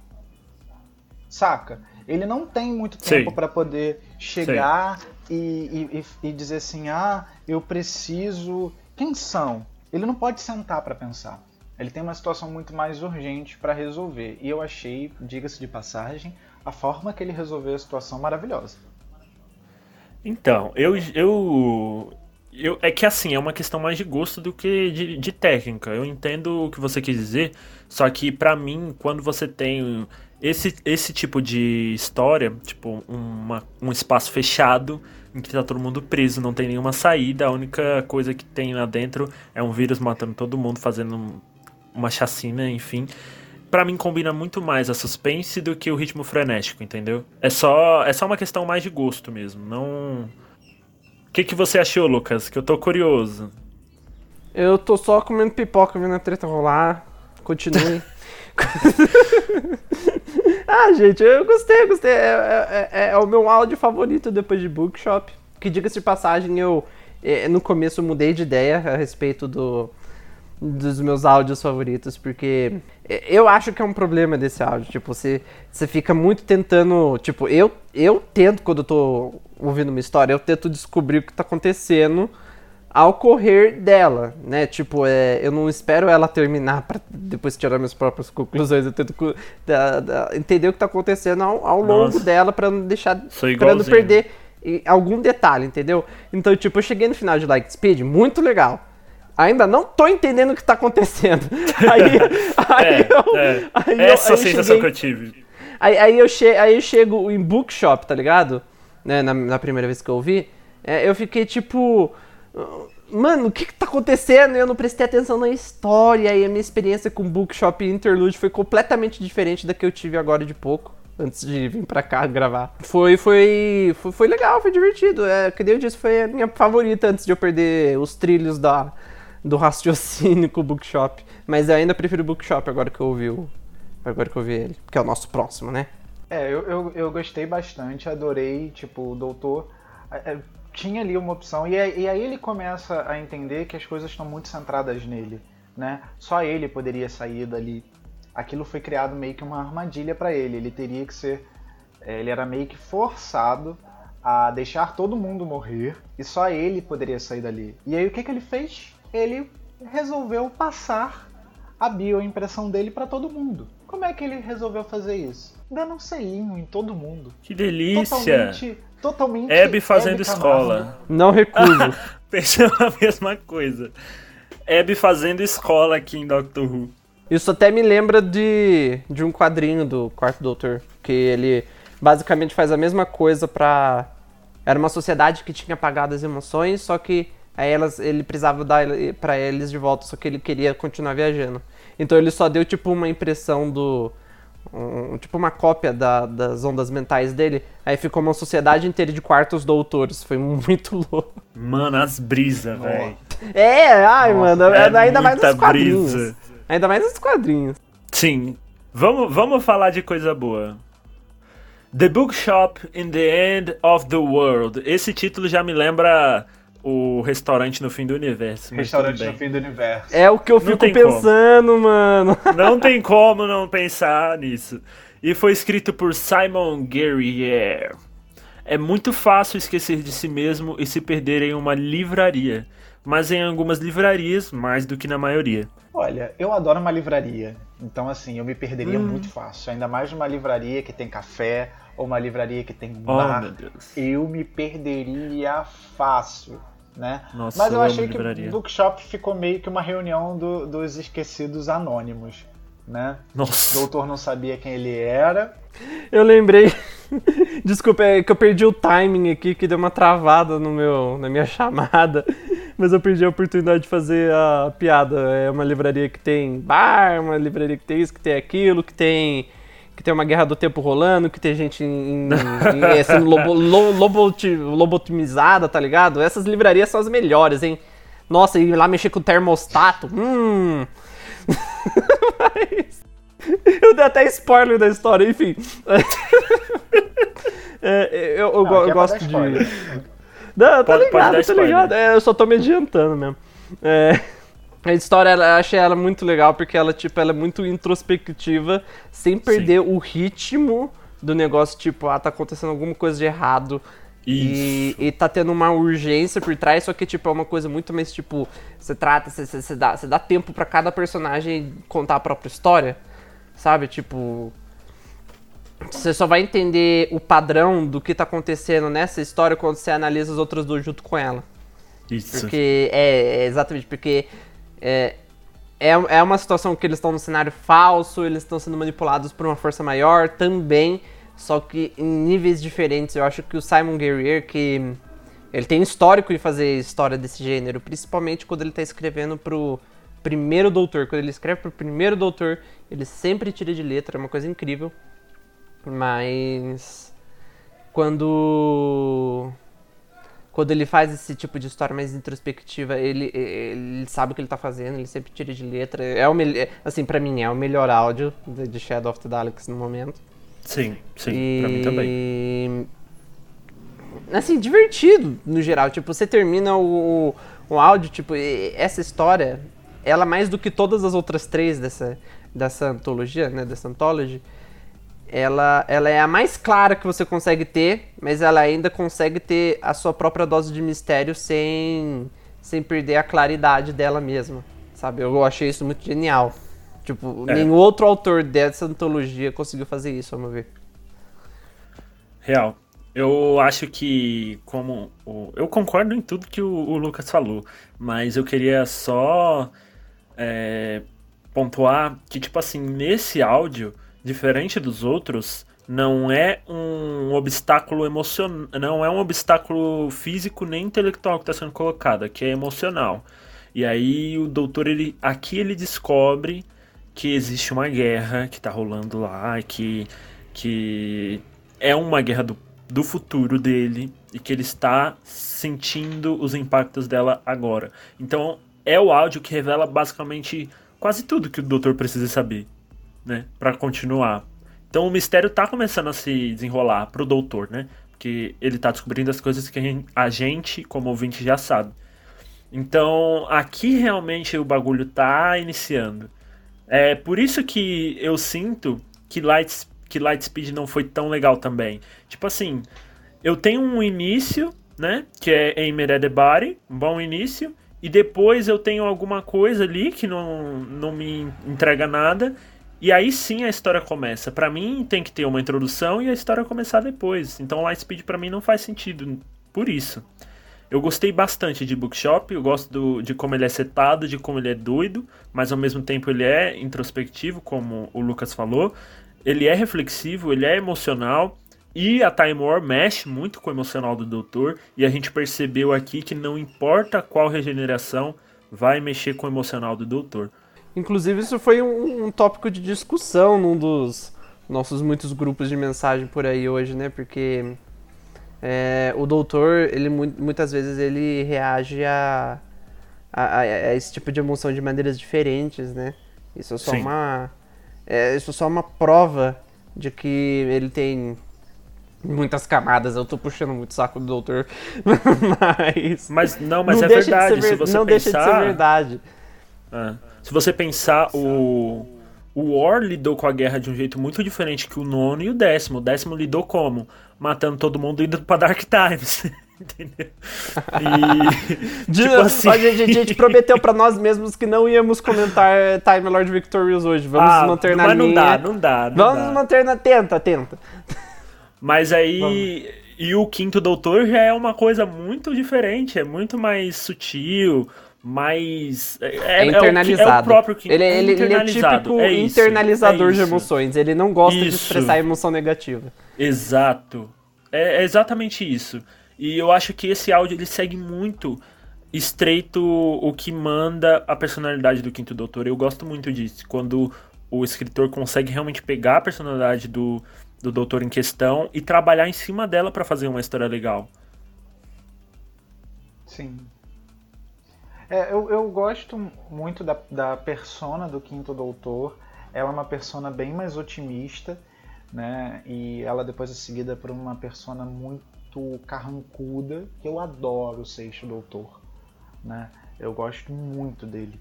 Saca? Ele não tem muito tempo para poder chegar e, e- e- e dizer assim: ah, eu preciso. Quem são? Ele não pode sentar para pensar. Ele tem uma situação muito mais urgente para resolver. E eu achei, diga-se de passagem, a forma que ele resolveu a situação maravilhosa. Então, eu, eu, eu. É que assim, é uma questão mais de gosto do que de, de técnica. Eu entendo o que você quis dizer, só que pra mim, quando você tem esse, esse tipo de história, tipo uma, um espaço fechado em que tá todo mundo preso, não tem nenhuma saída, a única coisa que tem lá dentro é um vírus matando todo mundo, fazendo um- uma chacina, enfim. Pra mim combina muito mais a suspense do que o ritmo frenético, entendeu? É só, é só uma questão mais de gosto mesmo, não. O que, que você achou, Lucas? Que eu tô curioso. Eu tô só comendo pipoca vendo a treta rolar. Continue. ah, gente, eu gostei, eu gostei. É, é- é- é o meu áudio favorito depois de Bookshop. Que diga-se de passagem, eu eh, no começo eu mudei de ideia a respeito do, dos meus áudios favoritos, porque eu acho que é um problema desse áudio. Tipo, você, você fica muito tentando. Tipo, eu, eu tento, quando eu tô ouvindo uma história, eu tento descobrir o que tá acontecendo ao correr dela, né? Tipo, é, eu não espero ela terminar para depois tirar minhas próprias conclusões. Eu tento da- da- entender o que tá acontecendo ao, ao longo dela para não deixar, para não perder algum detalhe, entendeu? Então, tipo, eu cheguei no final de Lightspeed, muito legal. Ainda não tô entendendo o que tá acontecendo. Aí, aí É, eu, é. aí eu- Essa aí sensação cheguei- que eu tive. Aí, aí, eu che aí eu chego em Bookshop, tá ligado? Né, na, na primeira vez que eu ouvi, é, eu fiquei tipo. Mano, o que que tá acontecendo? Eu não prestei atenção na história e a minha experiência com Bookshop e Interlude foi completamente diferente da que eu tive agora de pouco. antes de vir pra cá gravar. Foi, foi, foi, foi legal, foi divertido. É, que eu disse, foi a minha favorita antes de eu perder os trilhos da, do raciocínio com o Bookshop. Mas eu ainda prefiro o Bookshop agora que eu ouvi o, agora que eu vi ele, que é o nosso próximo, né? É, eu, eu, eu gostei bastante, adorei, tipo, o doutor é, é, tinha ali uma opção, e, e aí ele começa a entender que as coisas estão muito centradas nele, né? Só ele poderia sair dali. Aquilo foi criado meio que uma armadilha para ele, ele teria que ser. É, ele era meio que forçado a deixar todo mundo morrer e só ele poderia sair dali. E aí o que, que ele fez? Ele resolveu passar a bioimpressão dele para todo mundo. Como é que ele resolveu fazer isso? Dando um selinho em todo mundo. Que delícia! Totalmente. Totalmente. Hebe fazendo escola. Não recuso. Pensando a mesma coisa. Hebe fazendo escola aqui em Doctor Who. Isso até me lembra de, de um quadrinho do Quarto Doutor. Que ele basicamente faz a mesma coisa pra. Era uma sociedade que tinha apagado as emoções, só que aí elas, ele precisava dar para eles de volta, só que ele queria continuar viajando. Então ele só deu tipo uma impressão do. Um, tipo uma cópia da, das ondas mentais dele. Aí ficou uma sociedade inteira de quartos doutores. Foi muito louco. Mano, as brisas, velho. É, ai, Nossa, mano, é ainda mais nos quadrinhos. Brisa. Ainda mais nos quadrinhos. Sim. Vamos, vamos falar de coisa boa. The Bookshop in the End of the World. Esse título já me lembra o restaurante no fim do universo. Restaurante no fim do universo. É o que eu fico pensando, como. mano. Não tem como não pensar nisso. E foi escrito por Simon Guerrier. É muito fácil esquecer de si mesmo e se perder em uma livraria, mas em algumas livrarias mais do que na maioria. Olha, eu adoro uma livraria, então assim, eu me perderia hum. muito fácil, ainda mais numa livraria que tem café ou uma livraria que tem oh, bar. eu me perderia fácil né? Nossa, Mas eu, eu achei que o Bookshop ficou meio que uma reunião do, dos esquecidos anônimos, né? Nossa. O doutor não sabia quem ele era. Eu lembrei. Desculpa, é que eu perdi o timing aqui, que deu uma travada no meu, na minha chamada. Mas eu perdi a oportunidade de fazer a piada. É uma livraria que tem bar, uma livraria que tem isso, que tem aquilo, que tem que tem uma guerra do tempo rolando, que tem gente em, em, sendo lobo, lobo, lobotomizada, tá ligado? Essas livrarias são as melhores, hein? Nossa, e lá mexer com o termostato. Hum. Mas... Eu dei até spoiler da história, enfim. é, eu, eu, Não, eu gosto de. Não, tá ligado, tá ligado. É, eu só tô me adiantando mesmo. É. A história, eu achei ela muito legal porque ela, tipo, ela é muito introspectiva, sem perder Sim. o ritmo do negócio, tipo, ah, tá acontecendo alguma coisa de errado. E, e, tá tendo uma urgência por trás, só que, tipo, é uma coisa muito mais, tipo, você trata, você, você, dá, você dá tempo para cada personagem contar a própria história, sabe? Tipo, você só vai entender o padrão do que tá acontecendo nessa história quando você analisa as outras duas junto com ela. Isso. Porque, é, é exatamente, porque é, é, é uma situação que eles estão no cenário falso, eles estão sendo manipulados por uma força maior também, só que em níveis diferentes. Eu acho que o Simon Guerrier, que ele tem histórico de fazer história desse gênero, principalmente quando ele está escrevendo pro primeiro doutor. Quando ele escreve pro primeiro doutor, ele sempre tira de letra, é uma coisa incrível. Mas quando quando ele faz esse tipo de história mais introspectiva, ele, ele sabe o que ele tá fazendo, ele sempre tira de letra. É o assim, para mim é o melhor áudio de Shadow of the Daleks no momento. Sim, sim, e... pra mim também. Assim, divertido no geral. Tipo, você termina o, o áudio, tipo, essa história, ela mais do que todas as outras três dessa, dessa antologia, né, dessa anthology, ela, ela é a mais clara que você consegue ter, mas ela ainda consegue ter a sua própria dose de mistério sem, sem perder a claridade dela mesma, sabe? Eu achei isso muito genial. Tipo, é. nenhum outro autor dessa antologia conseguiu fazer isso, vamos ver. Real. Eu acho que, como. O, eu concordo em tudo que o, o Lucas falou, mas eu queria só é, pontuar que, tipo assim, nesse áudio diferente dos outros, não é um obstáculo emocional, não é um obstáculo físico nem intelectual que está sendo colocado, que é emocional. E aí o doutor ele aqui ele descobre que existe uma guerra que está rolando lá, que que é uma guerra do, do futuro dele e que ele está sentindo os impactos dela agora. Então é o áudio que revela basicamente quase tudo que o doutor precisa saber, né, para continuar. Então o mistério tá começando a se desenrolar pro doutor, né? Porque ele tá descobrindo as coisas que a gente, como ouvinte, já sabe. Então, aqui realmente o bagulho tá iniciando. É por isso que eu sinto que Light, que Lightspeed não foi tão legal também. Tipo assim, eu tenho um início, né? Que é the Body, um bom início. E depois eu tenho alguma coisa ali que não, não me entrega nada. E aí sim a história começa. Para mim tem que ter uma introdução e a história começar depois. Então Lightspeed para mim não faz sentido por isso. Eu gostei bastante de Bookshop, eu gosto do, de como ele é setado, de como ele é doido, mas ao mesmo tempo ele é introspectivo, como o Lucas falou. Ele é reflexivo, ele é emocional. E a Time War mexe muito com o emocional do doutor. E a gente percebeu aqui que não importa qual regeneração, vai mexer com o emocional do doutor. Inclusive, isso foi um, um, tópico de discussão num dos nossos muitos grupos de mensagem por aí hoje, né? Porque é, o doutor, ele muitas vezes ele reage a, a, a, esse tipo de emoção de maneiras diferentes, né? Isso é só Sim. uma é, isso é só uma prova de que ele tem muitas camadas. Eu tô puxando muito saco do doutor, mas mas não, mas não é verdade. Ver, se você não pensar, deixa de ser verdade. É. Se você pensar, o, o War lidou com a guerra de um jeito muito diferente que o nono e o décimo. O décimo lidou como? Matando todo mundo e indo pra Dark Times. Entendeu? E. de, tipo assim... a, gente, a gente prometeu pra nós mesmos que não íamos comentar Time Lord Victorious hoje. Vamos ah, manter na mas linha. não dá, não dá. Não Vamos dá. manter na. Tenta, tenta. Mas aí. Vamos. E o quinto doutor já é uma coisa muito diferente, é muito mais sutil, mais. É, é, internalizado. É o, é o próprio que ele, é ele, ele, é o típico é isso, internalizador é de emoções. Ele não gosta isso. de expressar emoção negativa. Exato. É, exatamente isso. E eu acho que esse áudio ele segue muito estreito o que manda a personalidade do Quinto Doutor. Eu gosto muito disso. Quando o escritor consegue realmente pegar a personalidade do, do doutor em questão e trabalhar em cima dela para fazer uma história legal. Sim, é, eu, eu gosto muito da, da persona do Quinto Doutor. Ela é uma persona bem mais otimista, né? E ela depois é seguida por uma persona muito carrancuda, que eu adoro o Sexto Doutor, né? Eu gosto muito dele.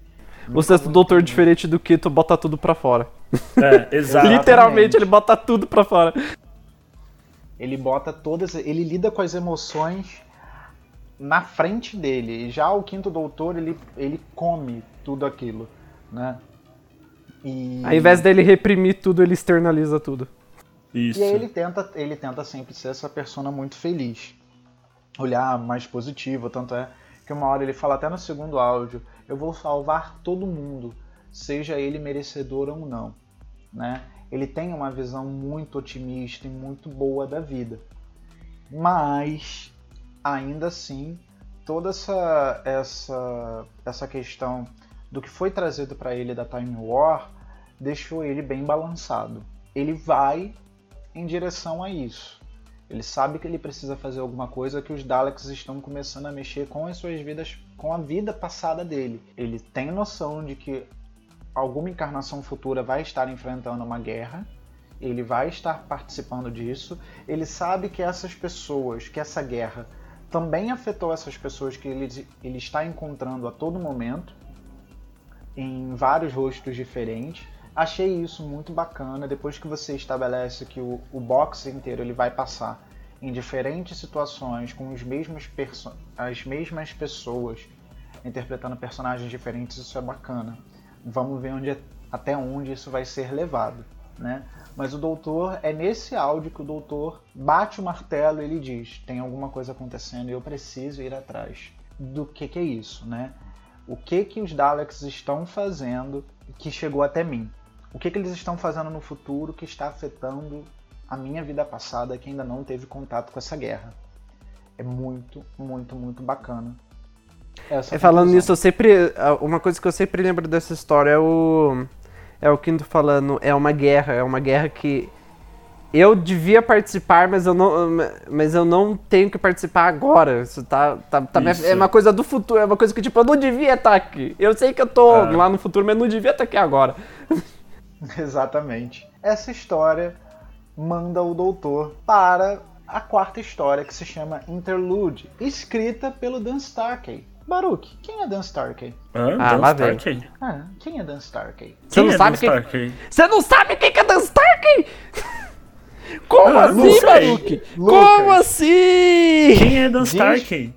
O Sexto Doutor, diferente do Quinto, bota tudo pra fora. É, exato. Literalmente, ele bota tudo pra fora. Ele bota todas. Ele lida com as emoções na frente dele. Já o quinto doutor, ele, ele come tudo aquilo, né? E... Ao invés dele reprimir tudo, ele externaliza tudo. Isso. E aí ele tenta, ele tenta sempre ser essa persona muito feliz. Olhar mais positivo, tanto é que uma hora ele fala até no segundo áudio, eu vou salvar todo mundo, seja ele merecedor ou não, né? Ele tem uma visão muito otimista e muito boa da vida. Mas ainda assim, toda essa, essa, essa questão do que foi trazido para ele da Time War deixou ele bem balançado. Ele vai em direção a isso. Ele sabe que ele precisa fazer alguma coisa que os Daleks estão começando a mexer com as suas vidas, com a vida passada dele. Ele tem noção de que alguma encarnação futura vai estar enfrentando uma guerra, ele vai estar participando disso. Ele sabe que essas pessoas, que essa guerra também afetou essas pessoas que ele, ele está encontrando a todo momento, em vários rostos diferentes. Achei isso muito bacana. Depois que você estabelece que o, o box inteiro ele vai passar em diferentes situações com os mesmos as mesmas pessoas interpretando personagens diferentes, isso é bacana. Vamos ver onde, até onde isso vai ser levado, né? Mas o doutor, é nesse áudio que o doutor bate o martelo e ele diz: tem alguma coisa acontecendo e eu preciso ir atrás do que, que é isso, né? O que que os Daleks estão fazendo que chegou até mim? O que, que eles estão fazendo no futuro que está afetando a minha vida passada que ainda não teve contato com essa guerra? É muito, muito, muito bacana. É, falando nisso, eu sempre. Uma coisa que eu sempre lembro dessa história é o é o Quinto falando, é uma guerra, é uma guerra que eu devia participar, mas eu não, mas eu não tenho que participar agora. Isso tá, tá, tá Isso. é uma coisa do futuro, é uma coisa que tipo eu não devia estar aqui. Eu sei que eu tô Ah. lá no futuro, mas não devia estar aqui agora. Exatamente. Essa história manda o doutor para a quarta história que se chama Interlude, escrita pelo Dan Starkey. Baruch, quem é Dan Starkey? Hã? Ah, Dan lá vem. Ah, quem é Dan Starkey? Você Quem não é sabe Dan quem- Starkey? Você não sabe quem que é Dan Starkey? Como Ah, assim? Lucas. Como assim? Quem é Dan Starkey?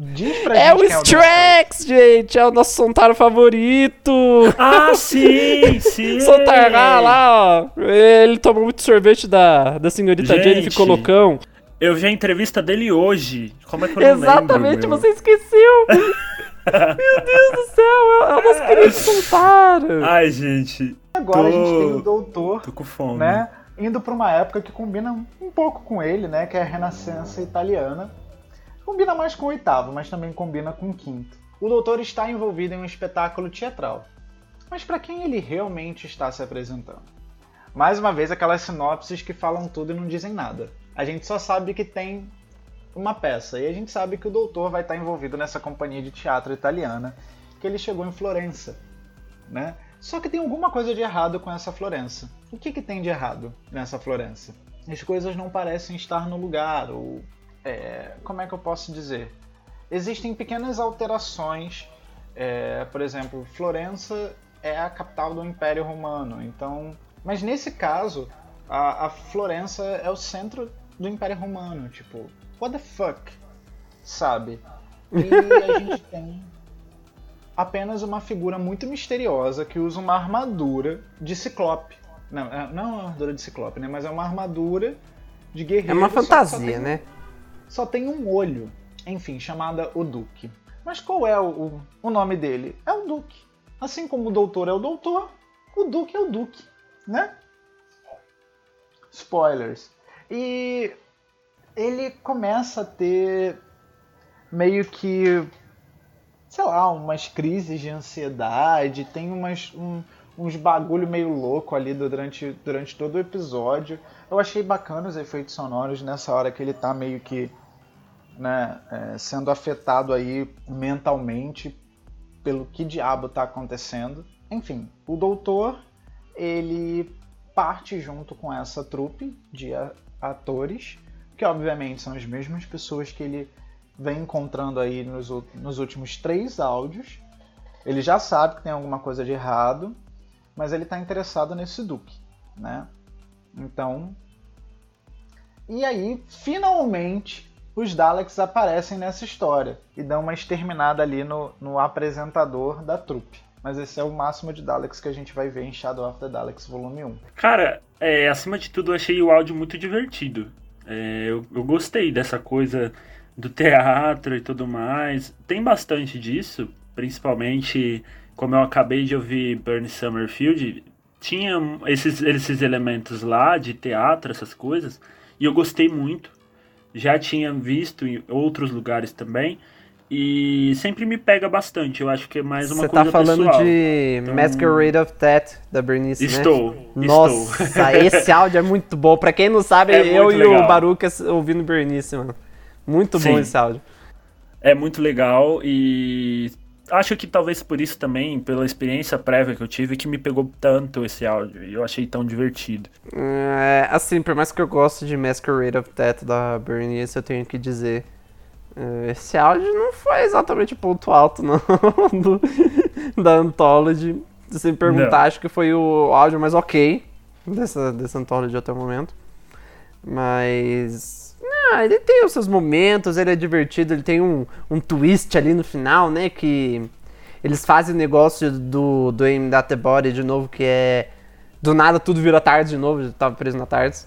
Diz pra É gente o quem é Strax, gente, é o nosso Sontaro favorito. Ah, sim, sim. Sontaro lá, ó. Ele tomou muito sorvete da, da senhorita Jane e Gente. ficou loucão. Eu vi a entrevista dele hoje. Como é que eu não Exatamente, lembro, você esqueceu. Meu Deus do céu, é o nosso querido Sontaro. Ai, gente. Agora a gente Tô- tem o doutor Tô com fome. né? Indo para uma época que combina um pouco com ele, né? Que é a Renascença italiana. Combina mais com o oitavo, mas também combina com o quinto. O doutor está envolvido em um espetáculo teatral. Mas para quem ele realmente está se apresentando? Mais uma vez, aquelas sinopses que falam tudo e não dizem nada. A gente só sabe que tem uma peça, e a gente sabe que o doutor vai estar envolvido nessa companhia de teatro italiana, que ele chegou em Florença, né? Só que tem alguma coisa de errado com essa Florença. O que, que tem de errado nessa Florença? As coisas não parecem estar no lugar, ou. é, como é que eu posso dizer? Existem pequenas alterações. é, por exemplo, Florença é a capital do Império Romano, então. Mas nesse caso, a, a Florença é o centro do Império Romano. Tipo, what the fuck? Sabe? E a gente tem apenas uma figura muito misteriosa que usa uma armadura de ciclope. Não, é- não é uma armadura de ciclope, né? Mas é uma armadura de guerreiro. É uma que só fantasia, tem- né? Só tem um olho. Enfim, chamada o Duque. Mas qual é o, o, o nome dele? É o Duque. Assim como o doutor é o doutor, o Duque é o Duque, né? Spoilers. E ele começa a ter meio que sei lá, umas crises de ansiedade, tem umas, um- uns bagulho meio louco ali durante, durante todo o episódio. Eu achei bacana os efeitos sonoros nessa hora que ele tá meio que né, é, sendo afetado aí mentalmente pelo que diabo tá acontecendo. Enfim, o doutor ele parte junto com essa trupe de atores, que obviamente são as mesmas pessoas que ele vem encontrando aí nos, nos últimos três áudios. Ele já sabe que tem alguma coisa de errado, mas ele está interessado nesse Duque, né? Então, e aí finalmente os Daleks aparecem nessa história e dão uma exterminada ali no, no apresentador da trupe. Mas esse é o máximo de Daleks que a gente vai ver em Shadow of the Daleks Volume 1. Cara, é, acima de tudo, eu achei o áudio muito divertido. É, eu, eu gostei dessa coisa do teatro e tudo mais. Tem bastante disso, principalmente como eu acabei de ouvir Bernie Summerfield, tinha esses, esses elementos lá de teatro, essas coisas, e eu gostei muito. Já tinha visto em outros lugares também. E sempre me pega bastante. Eu acho que é mais uma Você coisa tá falando pessoal. de Então- Masquerade of Death, da Bernice, né? Estou, estou. Nossa, esse áudio é muito bom. Pra quem não sabe, É eu e o legal. Barucas ouvindo Bernice, mano. Muito bom Sim. esse áudio. É muito legal e acho que talvez por isso também, pela experiência prévia que eu tive, que me pegou tanto esse áudio e eu achei tão divertido. É, assim, por mais que eu goste de Masquerade of Death da Bernice, eu tenho que dizer. É, Esse áudio não foi exatamente o ponto alto, não, do- da Anthology. Se você me perguntar, Não. acho que foi o áudio mais ok dessa, dessa Anthology até o momento. Mas. Ah, ele tem os seus momentos, ele é divertido, ele tem um, um twist ali no final, né? Que eles fazem o negócio do, do Aim That The Body de novo, que é. Do nada tudo vira tarde de novo, eu tava preso na tarde.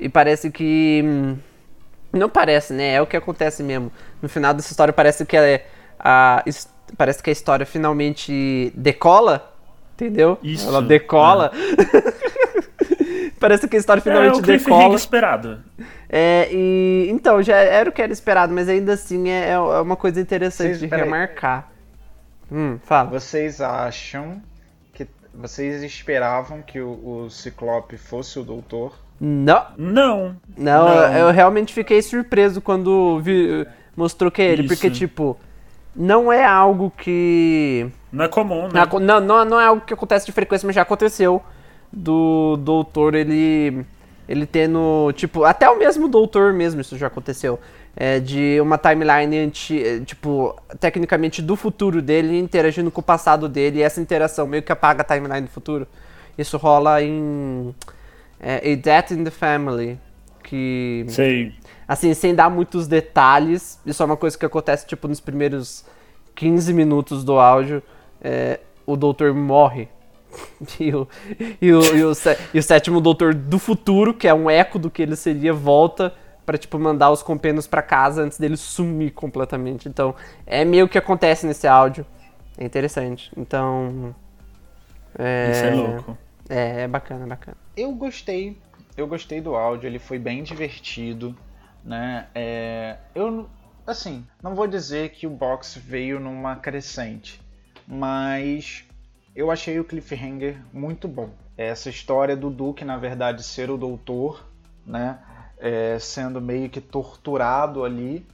E parece que. hum, Não parece, né? É o que acontece mesmo. No final dessa história parece que é a. Parece que a história finalmente decola, entendeu? Isso, Ela decola. parece que a história é finalmente o cliffhanger decola. esperado. É, e então, já era o que era esperado, mas ainda assim é, é uma coisa interessante Vocês- de remarcar. Hum, fala. Vocês acham que vocês esperavam que o, o Ciclope fosse o doutor? Não, Não. não, Não. eu realmente fiquei surpreso quando vi- mostrou que é ele, Isso. porque, tipo, não é algo que. Não é comum, né? Não, não, não é algo que acontece de frequência, mas já aconteceu do doutor ele ele tendo, tipo, até o mesmo doutor mesmo, isso já aconteceu. É, de uma timeline anti, é, tipo, tecnicamente do futuro dele interagindo com o passado dele e essa interação meio que apaga a timeline do futuro. Isso rola em é, A Death in the Family, que Sei. assim, sem dar muitos detalhes, isso é uma coisa que acontece, tipo, nos primeiros 15 minutos do áudio, é, o doutor morre. E o, e, o, e, o, e o sétimo doutor do futuro, que é um eco do que ele seria, volta pra, tipo, mandar os companheiros pra casa antes dele sumir completamente. Então, é meio que acontece nesse áudio. É interessante. Então... É, Isso é louco. É, é bacana, é bacana. Eu gostei, eu gostei do áudio, ele foi bem divertido, né? É, eu, assim, não vou dizer que o box veio numa crescente, mas eu achei o cliffhanger muito bom. Essa história do Duke, na verdade, ser o doutor, né? É, sendo meio que torturado ali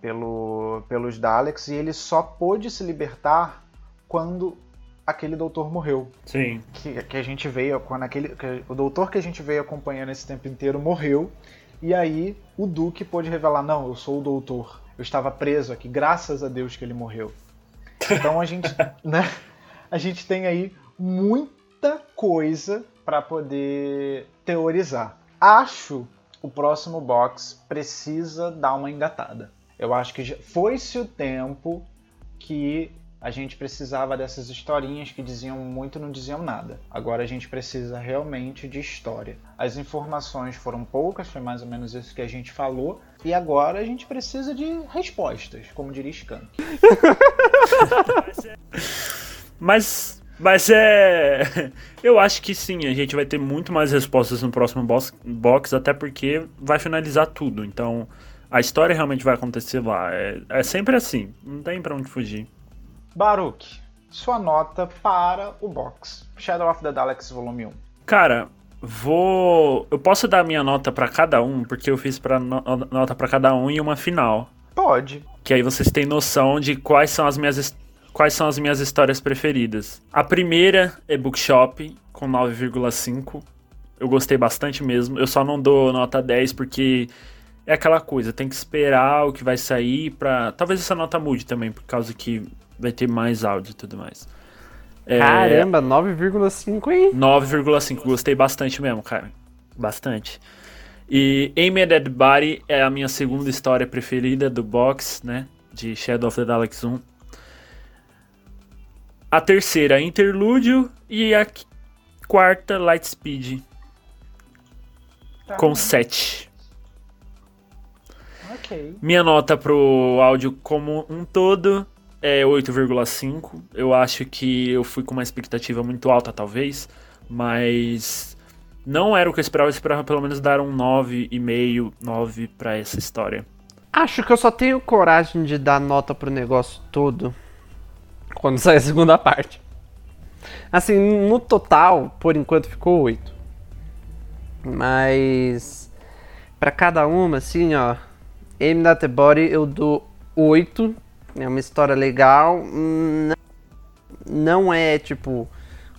pelo, pelos Daleks e ele só pôde se libertar quando aquele doutor morreu. Sim. que, que a gente veio quando aquele que o doutor que a gente veio acompanhando esse tempo inteiro morreu. E aí o Duque pôde revelar não eu sou o doutor. Eu estava preso aqui graças a Deus que ele morreu. Então a gente né a gente tem aí muita coisa para poder teorizar. Acho o próximo box precisa dar uma engatada. Eu acho que já- foi-se o tempo que a gente precisava dessas historinhas que diziam muito e não diziam nada. Agora a gente precisa realmente de história. As informações foram poucas, foi mais ou menos isso que a gente falou, e agora a gente precisa de respostas, como diria Skank. Mas, mas é. Eu acho que sim, a gente vai ter muito mais respostas no próximo box, até porque vai finalizar tudo. Então, a história realmente vai acontecer lá. É, é sempre assim, não tem pra onde fugir. Baruch, sua nota para o box. Shadow of the Daleks Volume 1. Cara, vou. Eu posso dar minha nota pra cada um, porque eu fiz pra no- nota pra cada um e uma final. Pode. Que aí vocês têm noção de quais são as minhas, quais são as minhas histórias preferidas. A primeira é Bookshop, com 9,5. Eu gostei bastante mesmo. Eu só não dou nota 10 porque é aquela coisa, tem que esperar o que vai sair pra. Talvez essa nota mude também, por causa que vai ter mais áudio e tudo mais. É, Caramba, 9,5, hein? 9,5, gostei bastante mesmo, cara. Bastante. E Amy and Dead Body é a minha segunda história preferida do box, né? De Shadow of the Daleks 1. A terceira, Interlúdio. E a qu- quarta, Lightspeed, Tá com bom. 7. Ok. Minha nota pro áudio como um todo é 8,5. Eu acho que eu fui com uma expectativa muito alta, talvez, mas não era o que eu esperava. Eu esperava pelo menos dar um 9,5, 9 pra essa história. Acho que eu só tenho coragem de dar nota pro negócio todo quando sair a segunda parte. Assim, no total, por enquanto ficou 8. Mas pra cada uma, assim, ó, the Body eu dou 8. É uma história legal. Hum, Não é tipo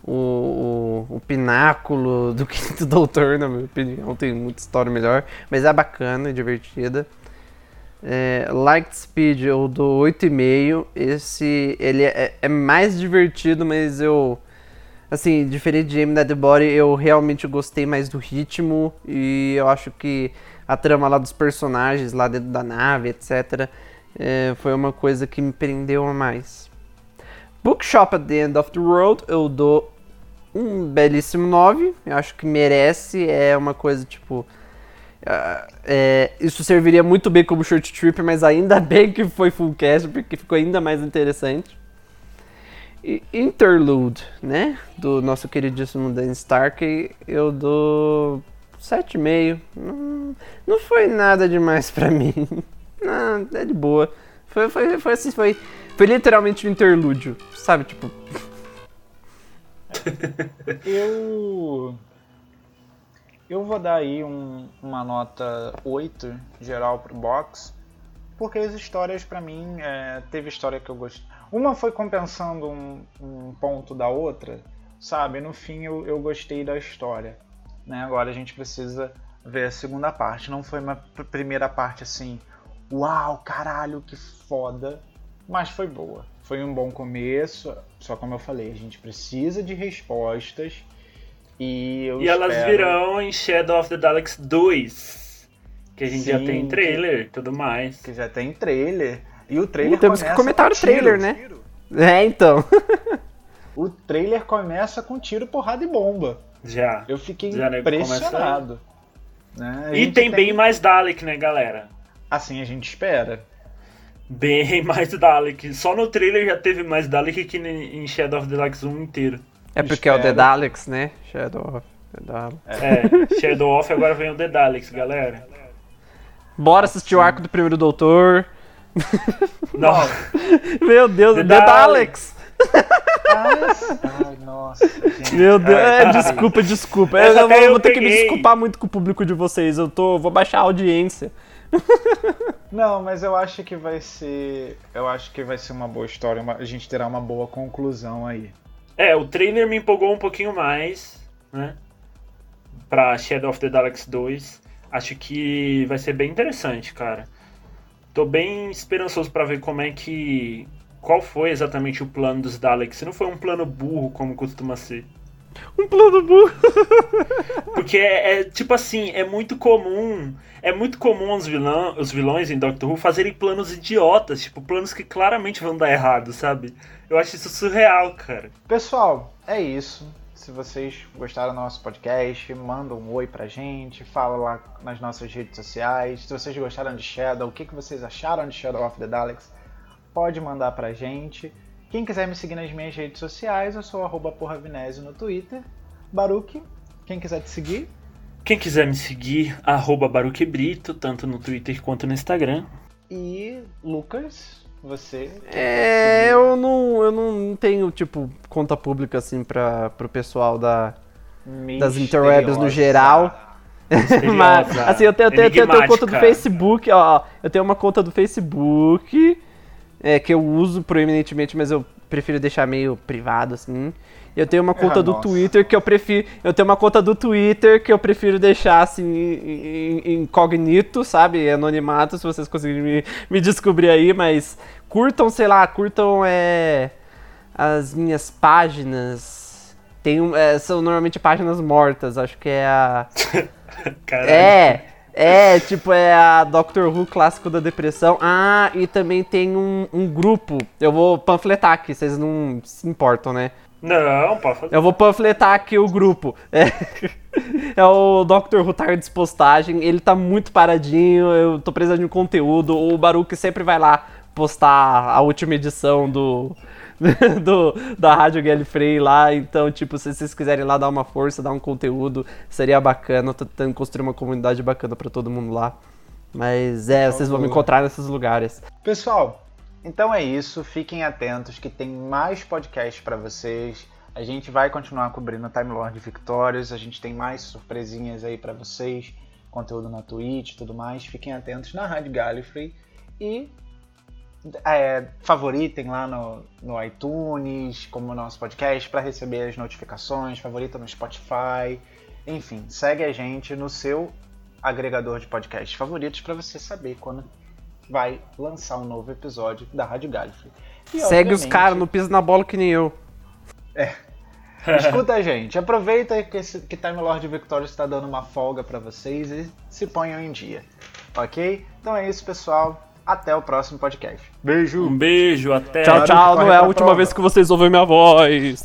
o, o, o pináculo do quinto doutor, na minha opinião. Tem muita história melhor. Mas é bacana e divertida. É, Lightspeed eu dou 8,5. Esse ele é, é mais divertido, mas eu. Assim, diferente de That The Body, eu realmente gostei mais do ritmo. E eu acho que a trama lá dos personagens, lá dentro da nave, etc., é, foi uma coisa que me prendeu a mais. Bookshop at the End of the Road eu dou um belíssimo 9. Eu acho que merece. É uma coisa tipo. ah, é, isso serviria muito bem como short trip, mas ainda bem que foi full cast, porque ficou ainda mais interessante. E Interlude, né? Do nosso queridíssimo Dan Stark, eu dou 7,5. Não, não foi nada demais pra mim. Não, é de boa. Foi, foi, foi assim, foi, foi literalmente um interlúdio, sabe? Tipo. eu. Eu vou dar aí um, uma nota 8 geral pro box, porque as histórias para mim é, teve história que eu gostei. Uma foi compensando um, um, ponto da outra, sabe? No fim eu, eu gostei da história. Né? Agora a gente precisa ver a segunda parte. Não foi uma primeira parte assim, uau, caralho, que foda, mas foi boa. Foi um bom começo, só como eu falei, a gente precisa de respostas e eu E elas espero... virão em Shadow of the Daleks 2, que a gente Sim, já tem trailer e tudo mais. Que já tem trailer. E o trailer Uh, temos que começa comentar com o trailer, tiro. né? É, então. O trailer começa com tiro, porrada e bomba. Já. Eu fiquei Já, né, impressionado. Né? E gente tem bem mais Dalek, né, galera? Assim a gente espera. Bem mais Dalek. Só no trailer já teve mais Dalek que em Shadow of the Daleks 1 inteiro. É porque é o The. Daleks, né? Shadow of the Daleks. É, Shadow of agora vem o The Daleks, galera. Bora assistir o arco do primeiro doutor. Não, Meu Deus, The The, Daleks! Ai, nossa, gente. Meu Deus, Ai, é, tá. desculpa, desculpa. Essa Eu, vou, eu vou ter que me desculpar muito com o público de vocês. Eu tô, vou baixar a audiência. Não, mas eu acho que vai ser. Eu acho que vai ser uma boa história. uma- a gente terá uma boa conclusão aí. É, o trailer me empolgou um pouquinho mais, né? Pra Shadow of the Daleks 2. Acho que vai ser bem interessante, cara. Tô bem esperançoso pra ver como é que. Qual foi exatamente o plano dos Daleks? Se não foi um plano burro, como costuma ser. Um plano burro. Porque é, é, tipo assim, é muito comum. É muito comum os, vilão, os vilões em Doctor Who fazerem planos idiotas, tipo, planos que claramente vão dar errado, sabe? Eu acho isso surreal, cara. Pessoal, é isso. Se vocês gostaram do nosso podcast, manda um oi pra gente, fala lá nas nossas redes sociais. Se vocês gostaram de Shadow, o que, que vocês acharam de Shadow of the Daleks, pode mandar pra gente. Quem quiser me seguir nas minhas redes sociais, eu sou arroba porravinésio no Twitter. Baruque, quem quiser te seguir, Quem quiser me seguir, arroba Baruque Brito, tanto no Twitter quanto no Instagram. e Lucas, você. É, eu não, eu não tenho, tipo, conta pública, assim, pra, pro pessoal da, das interwebs no geral. Mas, assim, eu tenho, eu tenho, eu tenho uma conta do. Facebook, ó. Eu tenho uma conta do Facebook é, que eu uso proeminentemente, mas eu prefiro deixar meio privado, assim. Eu tenho uma conta Ah, do nossa. Twitter que eu prefiro. Eu tenho uma conta do Twitter que eu prefiro deixar assim in- in- incognito, sabe? Anonimato, se vocês conseguirem me, me descobrir aí, mas curtam, sei lá, curtam é, as minhas páginas. Tem é, são normalmente páginas mortas, acho que é a. Caralho. É, é, tipo, é a Doctor Who clássico da depressão. Ah, e também tem um, um grupo. Eu vou panfletar aqui, vocês não se importam, né? Não, pode fazer. Eu vou panfletar aqui o grupo. É, é o Dr. Who Tardes Postagem. Ele tá muito paradinho, eu tô precisando de um conteúdo. O Baruque sempre vai lá postar a última edição do, do da Rádio Gallifrey lá. Então, tipo, se vocês quiserem lá dar uma força, dar um conteúdo, seria bacana. Tô tentando construir uma comunidade bacana pra todo mundo lá. Mas é, vocês vão me encontrar nesses lugares. Pessoal, então é isso. Fiquem atentos que tem mais podcasts para vocês. A gente vai continuar cobrindo Time Lord Victorious. A gente tem mais surpresinhas aí para vocês. Conteúdo na Twitch e tudo mais. Fiquem atentos na Rádio Gallifrey. E é, favoritem lá no, no iTunes, como o nosso podcast, para receber as notificações. Favorita no Spotify. Enfim, segue a gente no seu agregador de podcasts favoritos para você saber quando vai lançar um novo episódio da Rádio Gallifrey. E, Segue os caras, não pisa na bola que nem eu. Escuta a gente, aproveita que, esse, que Time Lord Victorious está dando uma folga para vocês e se ponham em dia, ok? Então é isso, pessoal. Até o próximo podcast. Beijo! Um beijo, até. Tchau, tchau. Não é a última prova. vez que vocês ouvem minha voz.